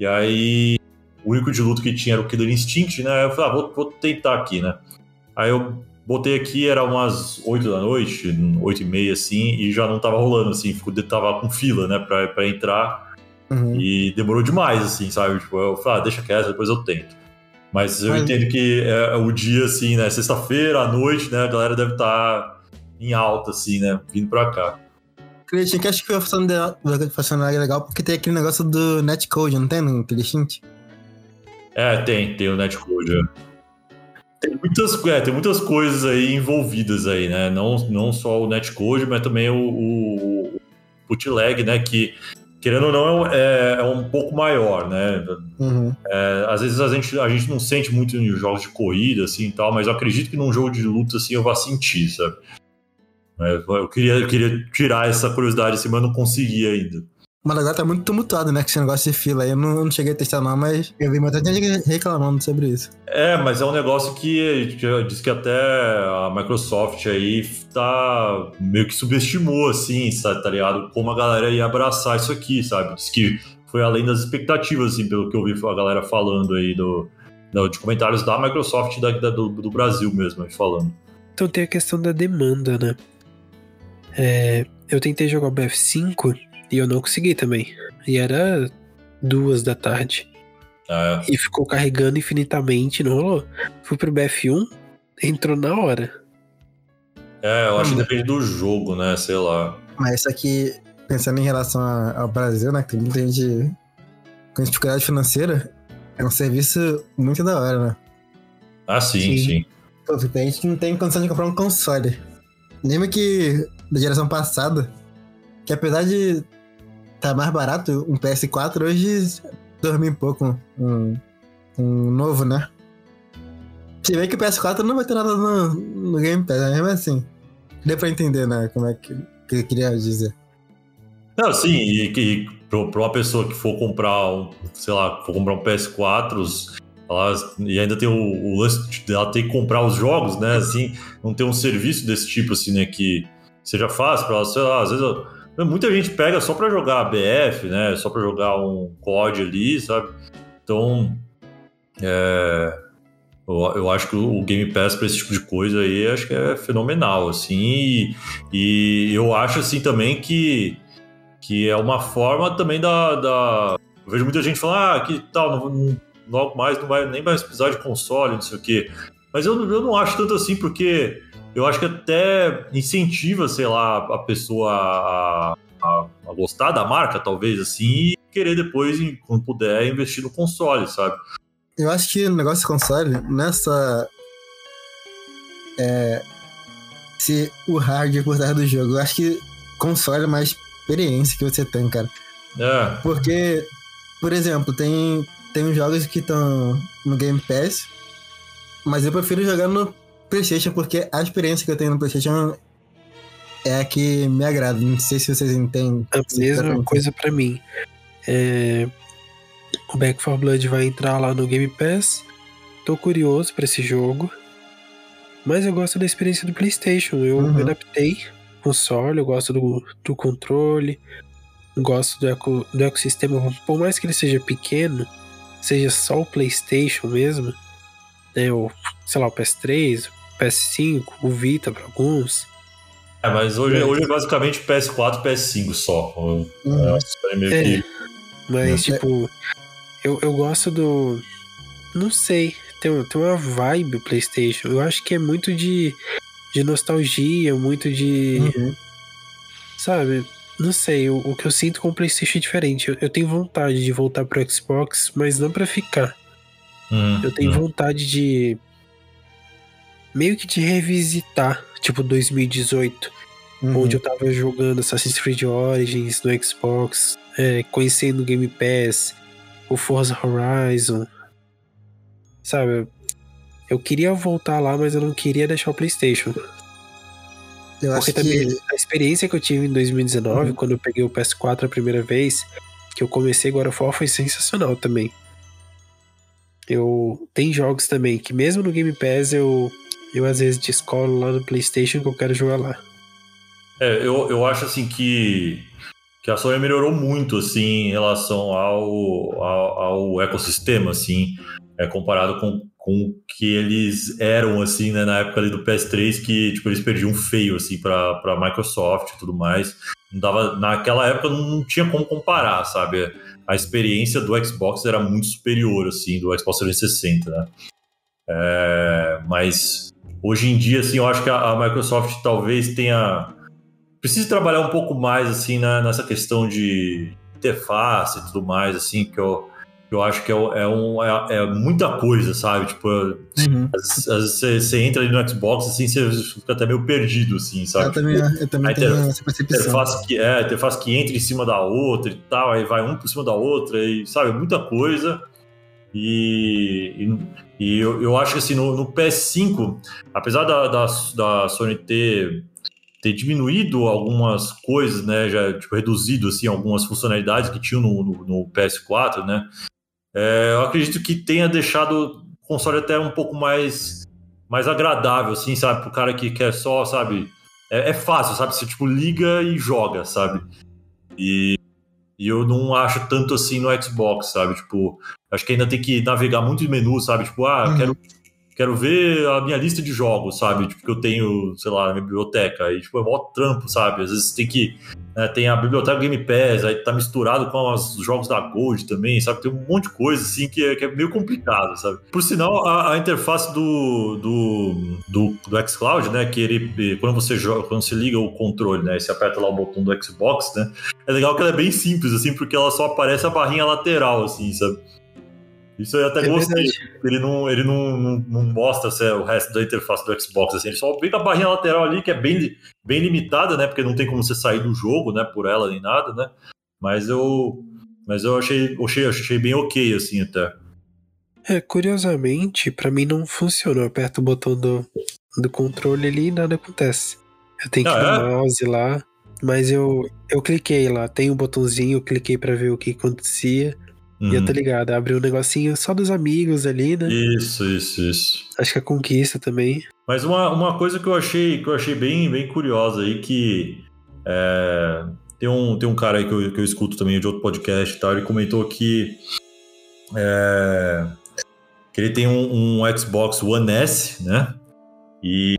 E aí o único de luto que tinha era o Killer Instinct, né? Eu falei, ah, vou, vou tentar aqui, né? Aí eu botei aqui, era umas 8 da noite, 8 e meia, assim, e já não tava rolando, assim, ficou, tava com fila, né, pra, pra entrar. Uhum. E demorou demais, assim, sabe? Tipo, eu falei, ah, deixa quieto, depois eu tento. Mas eu Mas... entendo que é, é o dia, assim, né, sexta-feira, à noite, né, a galera deve estar tá em alta, assim, né, vindo pra cá. Christian, que acho que o funcionário é legal porque tem aquele negócio do netcode, não tem no Instinct? É, tem, tem o netcode. É. Tem muitas, é, tem muitas coisas aí envolvidas aí, né? Não, não só o netcode, mas também o, o, o bootleg, né? Que, querendo ou não, é, é um pouco maior, né? Uhum. É, às vezes a gente, a gente não sente muito em jogos de corrida, assim, e tal, mas eu acredito que num jogo de luta, assim, eu vá sentir, sabe? É, eu queria, eu queria tirar essa curiosidade, assim, mas não consegui ainda. Mas agora tá muito tumultuado, né? Que esse negócio de fila aí. Eu não, não cheguei a testar, não, mas eu vi muita gente reclamando sobre isso. É, mas é um negócio que diz que até a Microsoft aí tá meio que subestimou, assim, sabe, tá ligado? Como a galera ia abraçar isso aqui, sabe? Diz que foi além das expectativas, assim, pelo que eu vi a galera falando aí do, de comentários da Microsoft da, da do, do, Brasil mesmo, aí falando. Então tem a questão da demanda, né? É, eu tentei jogar o BF5 e eu não consegui também. E era duas da tarde. Ah, é. E ficou carregando infinitamente, não rolou. Fui pro BF1, entrou na hora. É, eu acho hum. que depende do jogo, né? Sei lá. Mas isso aqui, pensando em relação ao Brasil, né? Que tem muita gente com dificuldade financeira, é um serviço muito da hora, né? Ah, sim, sim. sim. Pô, tem gente que não tem condição de comprar um console. Lembra que da geração passada, que apesar de tá mais barato um PS4 hoje dormir um pouco um, um novo, né? Se bem que o PS4 não vai ter nada no, no Game Pass, mas mesmo assim. Deu pra entender, né? Como é que, que eu queria dizer. Não, sim, e que pra uma pessoa que for comprar, um, sei lá, for comprar um PS4, ela, e ainda tem o, o lance dela ter que comprar os jogos, né? Assim, não ter um serviço desse tipo, assim, né? Que seja fácil ela, sei lá, às vezes. Muita gente pega só para jogar BF, né? Só para jogar um COD ali, sabe? Então, é, eu, eu, acho que o Game Pass para esse tipo de coisa aí acho que é fenomenal, assim. E, e, eu acho assim também que, que é uma forma também da, da... Eu vejo muita gente falar, ah, que tal, não, logo mais não vai nem mais precisar de console, não sei o quê. Mas eu, eu não acho tanto assim, porque eu acho que até incentiva, sei lá, a pessoa a, a, a gostar da marca, talvez, assim, e querer depois, quando puder, investir no console, sabe? Eu acho que o negócio de console, nessa. É. Se o hardware por trás do jogo, eu acho que console é mais experiência que você tem, cara. É. Porque, por exemplo, tem, tem jogos que estão no Game Pass, mas eu prefiro jogar no PlayStation porque a experiência que eu tenho no PlayStation é a que me agrada. Não sei se vocês entendem. A mesma coisa para mim. É... O Back 4 Blood vai entrar lá no Game Pass. Tô curioso para esse jogo. Mas eu gosto da experiência do PlayStation. Eu uhum. me adaptei console, eu gosto do, do controle, gosto do, eco, do ecossistema. Por mais que ele seja pequeno, seja só o PlayStation mesmo, né? Ou, sei lá, o PS3, PS5, o Vita para alguns. É, mas hoje, hoje é basicamente PS4 e PS5 só. Uhum. É, é, que... Mas, é. tipo, eu, eu gosto do. Não sei. Tem, tem uma vibe PlayStation. Eu acho que é muito de, de nostalgia, muito de. Uhum. Sabe? não sei, o, o, que eu sinto com o PlayStation é diferente. Eu, eu, tenho vontade de voltar pro Xbox, mas não para ficar. Hum, eu tenho hum. vontade de. Meio que de revisitar, tipo 2018, uhum. onde eu tava jogando Assassin's Creed Origins no Xbox, é, conhecendo o Game Pass, o Forza Horizon. Sabe? Eu queria voltar lá, mas eu não queria deixar o PlayStation. Eu Porque também que... a experiência que eu tive em 2019, uhum. quando eu peguei o PS4 a primeira vez, que eu comecei agora fora, foi sensacional também. Eu tem jogos também que mesmo no Game Pass eu eu às vezes descolo lá no PlayStation que eu quero jogar lá. É, eu, eu acho assim que que a Sony melhorou muito assim em relação ao, ao, ao ecossistema assim, é comparado com com o que eles eram, assim, né, na época ali do PS3, que, tipo, eles perdiam feio, assim, pra, pra Microsoft e tudo mais. Não dava, naquela época não tinha como comparar, sabe? A experiência do Xbox era muito superior, assim, do Xbox 360, né? É, mas hoje em dia, assim, eu acho que a, a Microsoft talvez tenha... Precise trabalhar um pouco mais, assim, né, nessa questão de interface e tudo mais, assim, que eu eu acho que é, é, um, é, é, muita coisa, sabe? Tipo, uhum. às, às vezes você, entra ali no Xbox, assim, você fica até meio perdido, assim, sabe? Eu também, tipo, eu também tenho essa percepção. Interface que, é, interface que entra em cima da outra e tal, aí vai um por cima da outra, e, sabe? Muita coisa. E, e, e eu, eu, acho que, assim, no, no PS5, apesar da, da, da Sony ter ter diminuído algumas coisas, né, já tipo, reduzido assim algumas funcionalidades que tinham no, no, no PS4, né, é, eu acredito que tenha deixado o console até um pouco mais, mais agradável, assim, sabe? Pro cara que quer só, sabe? É, é fácil, sabe? Você, tipo, liga e joga, sabe? E, e eu não acho tanto assim no Xbox, sabe? Tipo, acho que ainda tem que navegar muito de menu, sabe? Tipo, ah, uhum. quero quero ver a minha lista de jogos, sabe? Tipo, que eu tenho, sei lá, na minha biblioteca. E, tipo, é mó trampo, sabe? Às vezes tem que. Né, tem a biblioteca Game Pass, aí tá misturado com os jogos da Gold também, sabe? Tem um monte de coisa, assim, que é, que é meio complicado, sabe? Por sinal, a, a interface do, do, do, do xCloud, né? Que ele, quando você joga, quando você liga o controle, né? E você aperta lá o botão do Xbox, né? É legal que ela é bem simples, assim, porque ela só aparece a barrinha lateral, assim, sabe? Isso eu até é gostei. Ele, não, ele não, não, não mostra é o resto da interface do Xbox, assim, ele só vem com a barrinha lateral ali, que é bem, bem limitada, né? Porque não tem como você sair do jogo, né? Por ela nem nada, né? Mas eu. Mas eu achei, achei, achei bem ok, assim, até. É, curiosamente, para mim não funciona. Eu aperto o botão do, do controle ali e nada acontece. Eu tenho que ah, ir no é? mouse lá, mas eu, eu cliquei lá, tem um botãozinho, eu cliquei para ver o que acontecia. Uhum. E eu tô ligado, abriu um negocinho só dos amigos ali, né? Isso, isso, isso. Acho que a conquista também. Mas uma, uma coisa que eu achei que eu achei bem, bem curiosa aí, que é, tem, um, tem um cara aí que eu, que eu escuto também de outro podcast e tal, ele comentou que, é, que ele tem um, um Xbox One S, né? E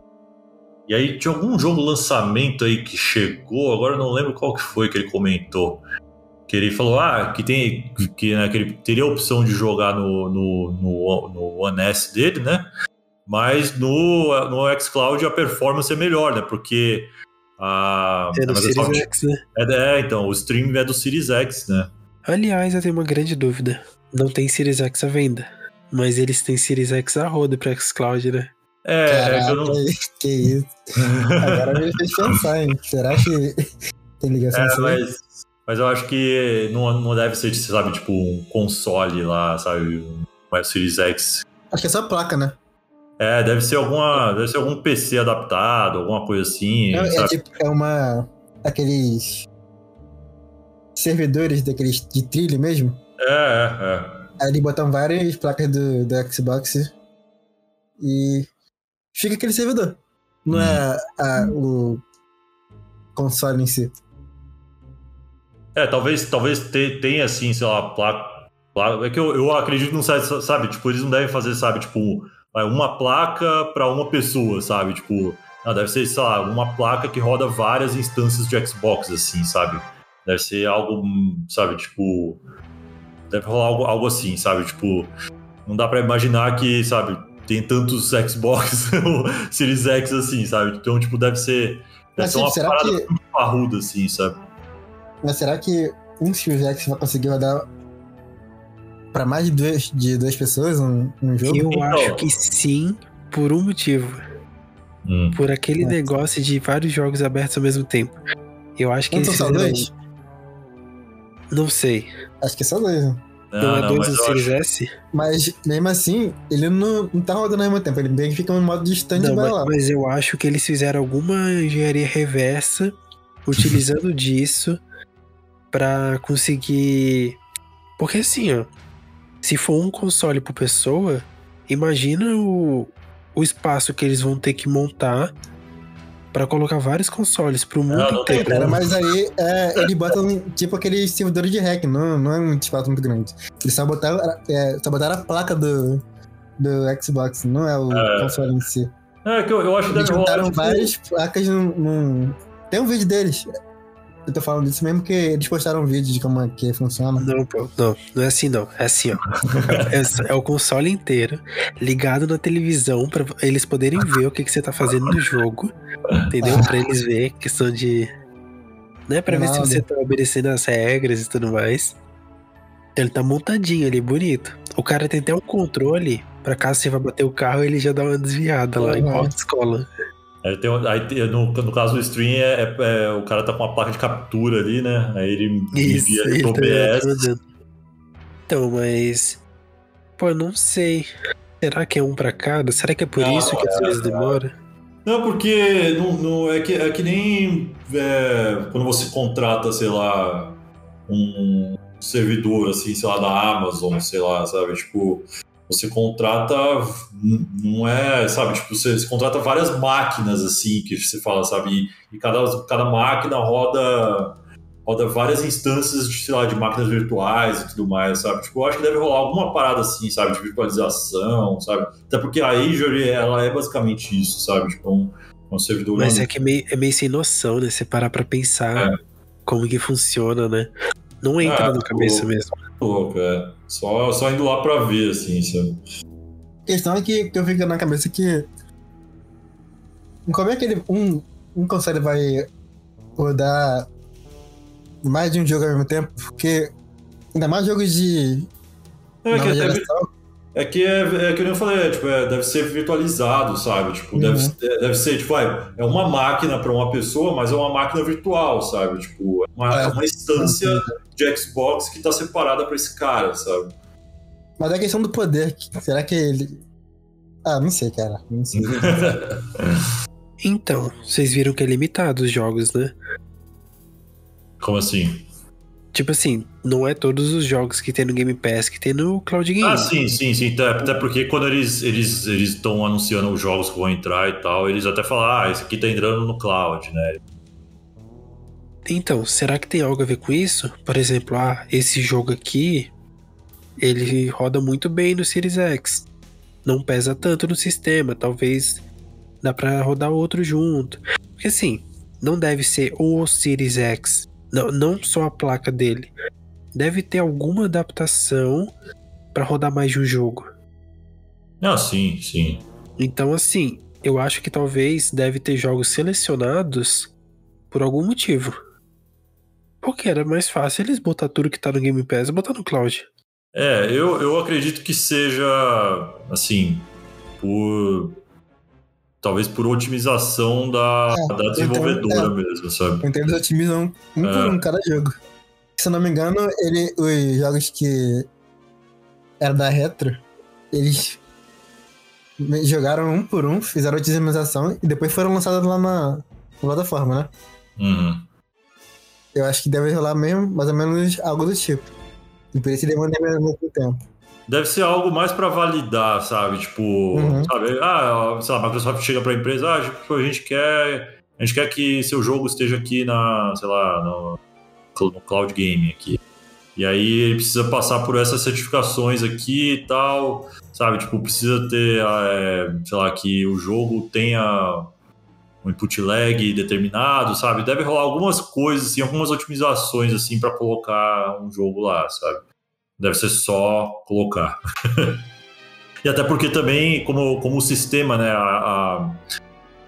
e aí tinha algum jogo lançamento aí que chegou, agora eu não lembro qual que foi que ele comentou que ele falou ah, que tem que, né, que ele teria a opção de jogar no, no, no, no One S dele, né? Mas no, no xCloud a performance é melhor, né? Porque a, é do Series X, né? É, é, então, o stream é do Series X, né? Aliás, eu tenho uma grande dúvida. Não tem Series X à venda, mas eles têm Series X a roda para xCloud, né? É, Caraca, não... que isso. Agora me fez pensar, hein? Será que tem ligação é, mas mas eu acho que não, não deve ser, sabe, tipo, um console lá, sabe? Um Series X. Acho que é só placa, né? É, deve ser alguma. Deve ser algum PC adaptado, alguma coisa assim. É, é tipo, é uma. aqueles. servidores daqueles de trilho mesmo. É, é, é. Aí eles botam várias placas do, do Xbox e fica aquele servidor. Não hum. é a, o console em si. É, talvez, talvez tenha assim, sei lá, placa. É que eu, eu acredito não sabe, sabe, tipo, eles não devem fazer, sabe, tipo, uma placa para uma pessoa, sabe? Tipo, não, deve ser, sei lá, uma placa que roda várias instâncias de Xbox, assim, sabe? Deve ser algo, sabe, tipo. Deve rolar algo, algo assim, sabe? Tipo, não dá para imaginar que, sabe, tem tantos Xbox Series X assim, sabe? Então, tipo, deve ser. Deve Mas, ser uma parada que... muito parruda, assim, sabe? Mas será que um Series X vai conseguir rodar para mais de duas, de duas pessoas um, um jogo? Eu então... acho que sim, por um motivo. Hum. Por aquele é. negócio de vários jogos abertos ao mesmo tempo. Eu acho que Quantos eles são dois? Não sei. Acho que são dois. Né? Não, não, é dois do Series acho... S? Mas mesmo assim, ele não, não tá rodando ao mesmo tempo. Ele bem que fica em modo distante não, mas, lá. Mas eu acho que eles fizeram alguma engenharia reversa utilizando disso para conseguir. Porque assim, ó. Se for um console por pessoa, imagina o, o espaço que eles vão ter que montar para colocar vários consoles pro mundo não, não inteiro. Cara, mas aí é, eles botam tipo aquele servidor de hack, não, não é um espaço muito grande. Eles só botaram, é, só botaram a placa do, do Xbox, não é o é. console em si. É, que eu, eu acho que Eles botaram várias placas num, num. Tem um vídeo deles. Eu tô falando disso mesmo que eles postaram um vídeo de como é que funciona. Não, pô, não, não é assim não. É assim, ó. é, é, o console inteiro ligado na televisão para eles poderem ver o que, que você tá fazendo no jogo. Entendeu? Pra eles ver questão de. Né? Pra ver se você tá obedecendo as regras e tudo mais. Ele tá montadinho ali, bonito. O cara tem até um controle pra caso você vá bater o carro, ele já dá uma desviada lá, igual a escola. Aí tem, aí, no, no caso do stream, é, é, é, o cara tá com uma placa de captura ali, né? Aí ele Isso, envia ele OBS. Então, mas. Pô, não sei. Será que é um pra cada? Será que é por isso que às vezes demora? Não, porque não, não, é, que, é que nem é, quando você contrata, sei lá, um servidor, assim, sei lá, da Amazon, sei lá, sabe? Tipo, você contrata, não é, sabe, tipo, você, você, contrata várias máquinas, assim, que você fala, sabe, e, e, cada, cada máquina roda, roda várias instâncias de, sei lá, de máquinas virtuais e tudo mais, sabe, tipo, eu acho que deve rolar alguma parada assim, sabe, de virtualização, sabe, até porque a Azure, ela é basicamente isso, sabe, tipo, um, um servidor... Mas é que é meio, é meio sem noção, né, você parar pra pensar é. como que funciona, né, não entra é, na cabeça o... mesmo louco, é. Só, só indo lá pra ver, assim, sabe? A questão é que, que eu fico na cabeça que. Como é que ele. Um, um console vai rodar mais de um jogo ao mesmo tempo? Porque. Ainda mais jogos de. É que, deve, é que é, é que eu falei, é, tipo, é, deve ser virtualizado, sabe? Tipo, uhum. deve, é, deve ser, tipo, é, é uma máquina para uma pessoa, mas é uma máquina virtual, sabe? Tipo, é uma, é uma instância de Xbox que tá separada para esse cara, sabe? Mas a questão do poder, será que ele. Ah, não sei, cara. Não sei. então, vocês viram que é limitado os jogos, né? Como assim? Tipo assim, não é todos os jogos que tem no Game Pass que tem no Cloud Game. Ah, sim, sim, sim. Até porque quando eles eles eles estão anunciando os jogos que vão entrar e tal, eles até falam, ah, esse aqui tá entrando no Cloud, né? Então, será que tem algo a ver com isso? Por exemplo, ah, esse jogo aqui, ele roda muito bem no Series X. Não pesa tanto no sistema, talvez dá para rodar outro junto. Porque assim, não deve ser o Series X, não, não só a placa dele. Deve ter alguma adaptação para rodar mais de um jogo. Ah, sim, sim. Então, assim, eu acho que talvez deve ter jogos selecionados por algum motivo. Porque era mais fácil eles botar tudo que tá no Game Pass e botar no cloud. É, eu, eu acredito que seja assim, por. Talvez por otimização da, é, da desenvolvedora é, mesmo, sabe? Eu entendo otimizam um é. por um cada jogo. Se eu não me engano, ele, os jogos que era da Retro, eles jogaram um por um, fizeram otimização e depois foram lançados lá na, na plataforma, né? Uhum. Eu acho que deve rolar mesmo, mais ou menos algo do tipo. E por isso demanda muito tempo. Deve ser algo mais para validar, sabe? Tipo, uhum. sabe? Ah, sei lá, a Microsoft chega para a empresa, ah, tipo, a gente quer, a gente quer que seu jogo esteja aqui na, sei lá, no, no cloud game aqui. E aí ele precisa passar por essas certificações aqui e tal, sabe? Tipo, precisa ter, é, sei lá, que o jogo tenha um input lag determinado, sabe? Deve rolar algumas coisas, assim, algumas otimizações assim para colocar um jogo lá, sabe? Deve ser só colocar. e até porque também, como, como o sistema, né, a,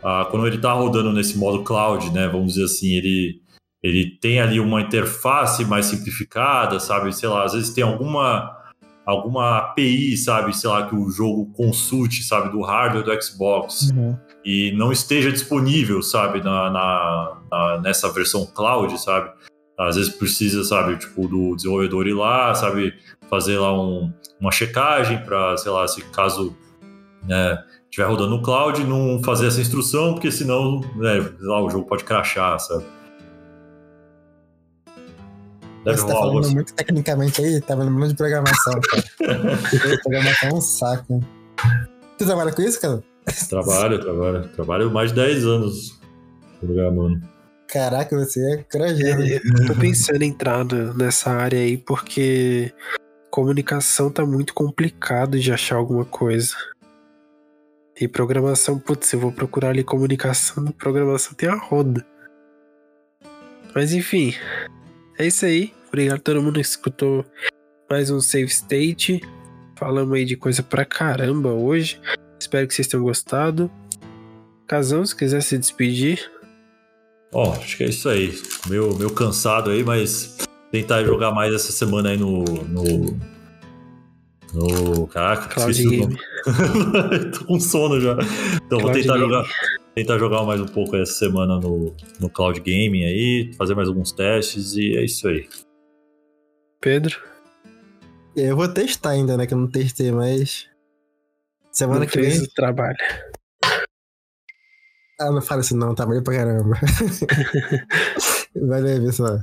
a, a, quando ele está rodando nesse modo cloud, né, vamos dizer assim, ele ele tem ali uma interface mais simplificada, sabe? Sei lá, às vezes tem alguma alguma API, sabe, sei lá, que o jogo consulte, sabe, do hardware do Xbox uhum. e não esteja disponível, sabe, na, na, na, nessa versão cloud, sabe? Às vezes precisa, sabe, tipo, do desenvolvedor ir lá, sabe, fazer lá um, uma checagem para, sei lá, se caso né, estiver rodando no cloud, não fazer essa instrução, porque senão, né, lá, o jogo pode crashar, sabe? Deve Você tá falando muito tecnicamente aí, tá vendo muito de programação, cara. programação é um saco. Tu trabalha com isso, cara? Trabalho, trabalho. Trabalho mais de 10 anos programando. Caraca, você é corajoso. É, eu tô pensando em entrar nessa área aí porque comunicação tá muito complicado de achar alguma coisa. E programação, putz, eu vou procurar ali comunicação, programação tem a roda. Mas enfim, é isso aí. Obrigado a todo mundo que escutou mais um Save State. Falamos aí de coisa pra caramba hoje. Espero que vocês tenham gostado. Casão, se quiser se despedir. Ó, oh, acho que é isso aí. Meio, meio cansado aí, mas tentar jogar mais essa semana aí no. no... No. Caraca, Cloud esqueci Game. Tô com sono já. Então Cloud vou tentar Game. jogar tentar jogar mais um pouco essa semana no, no Cloud Gaming aí, fazer mais alguns testes e é isso aí. Pedro? Eu vou testar ainda, né? Que eu não testei, mas. Semana não que vem. o trabalho. Ah, não fala isso não, trabalhei pra caramba. Valeu, pessoal.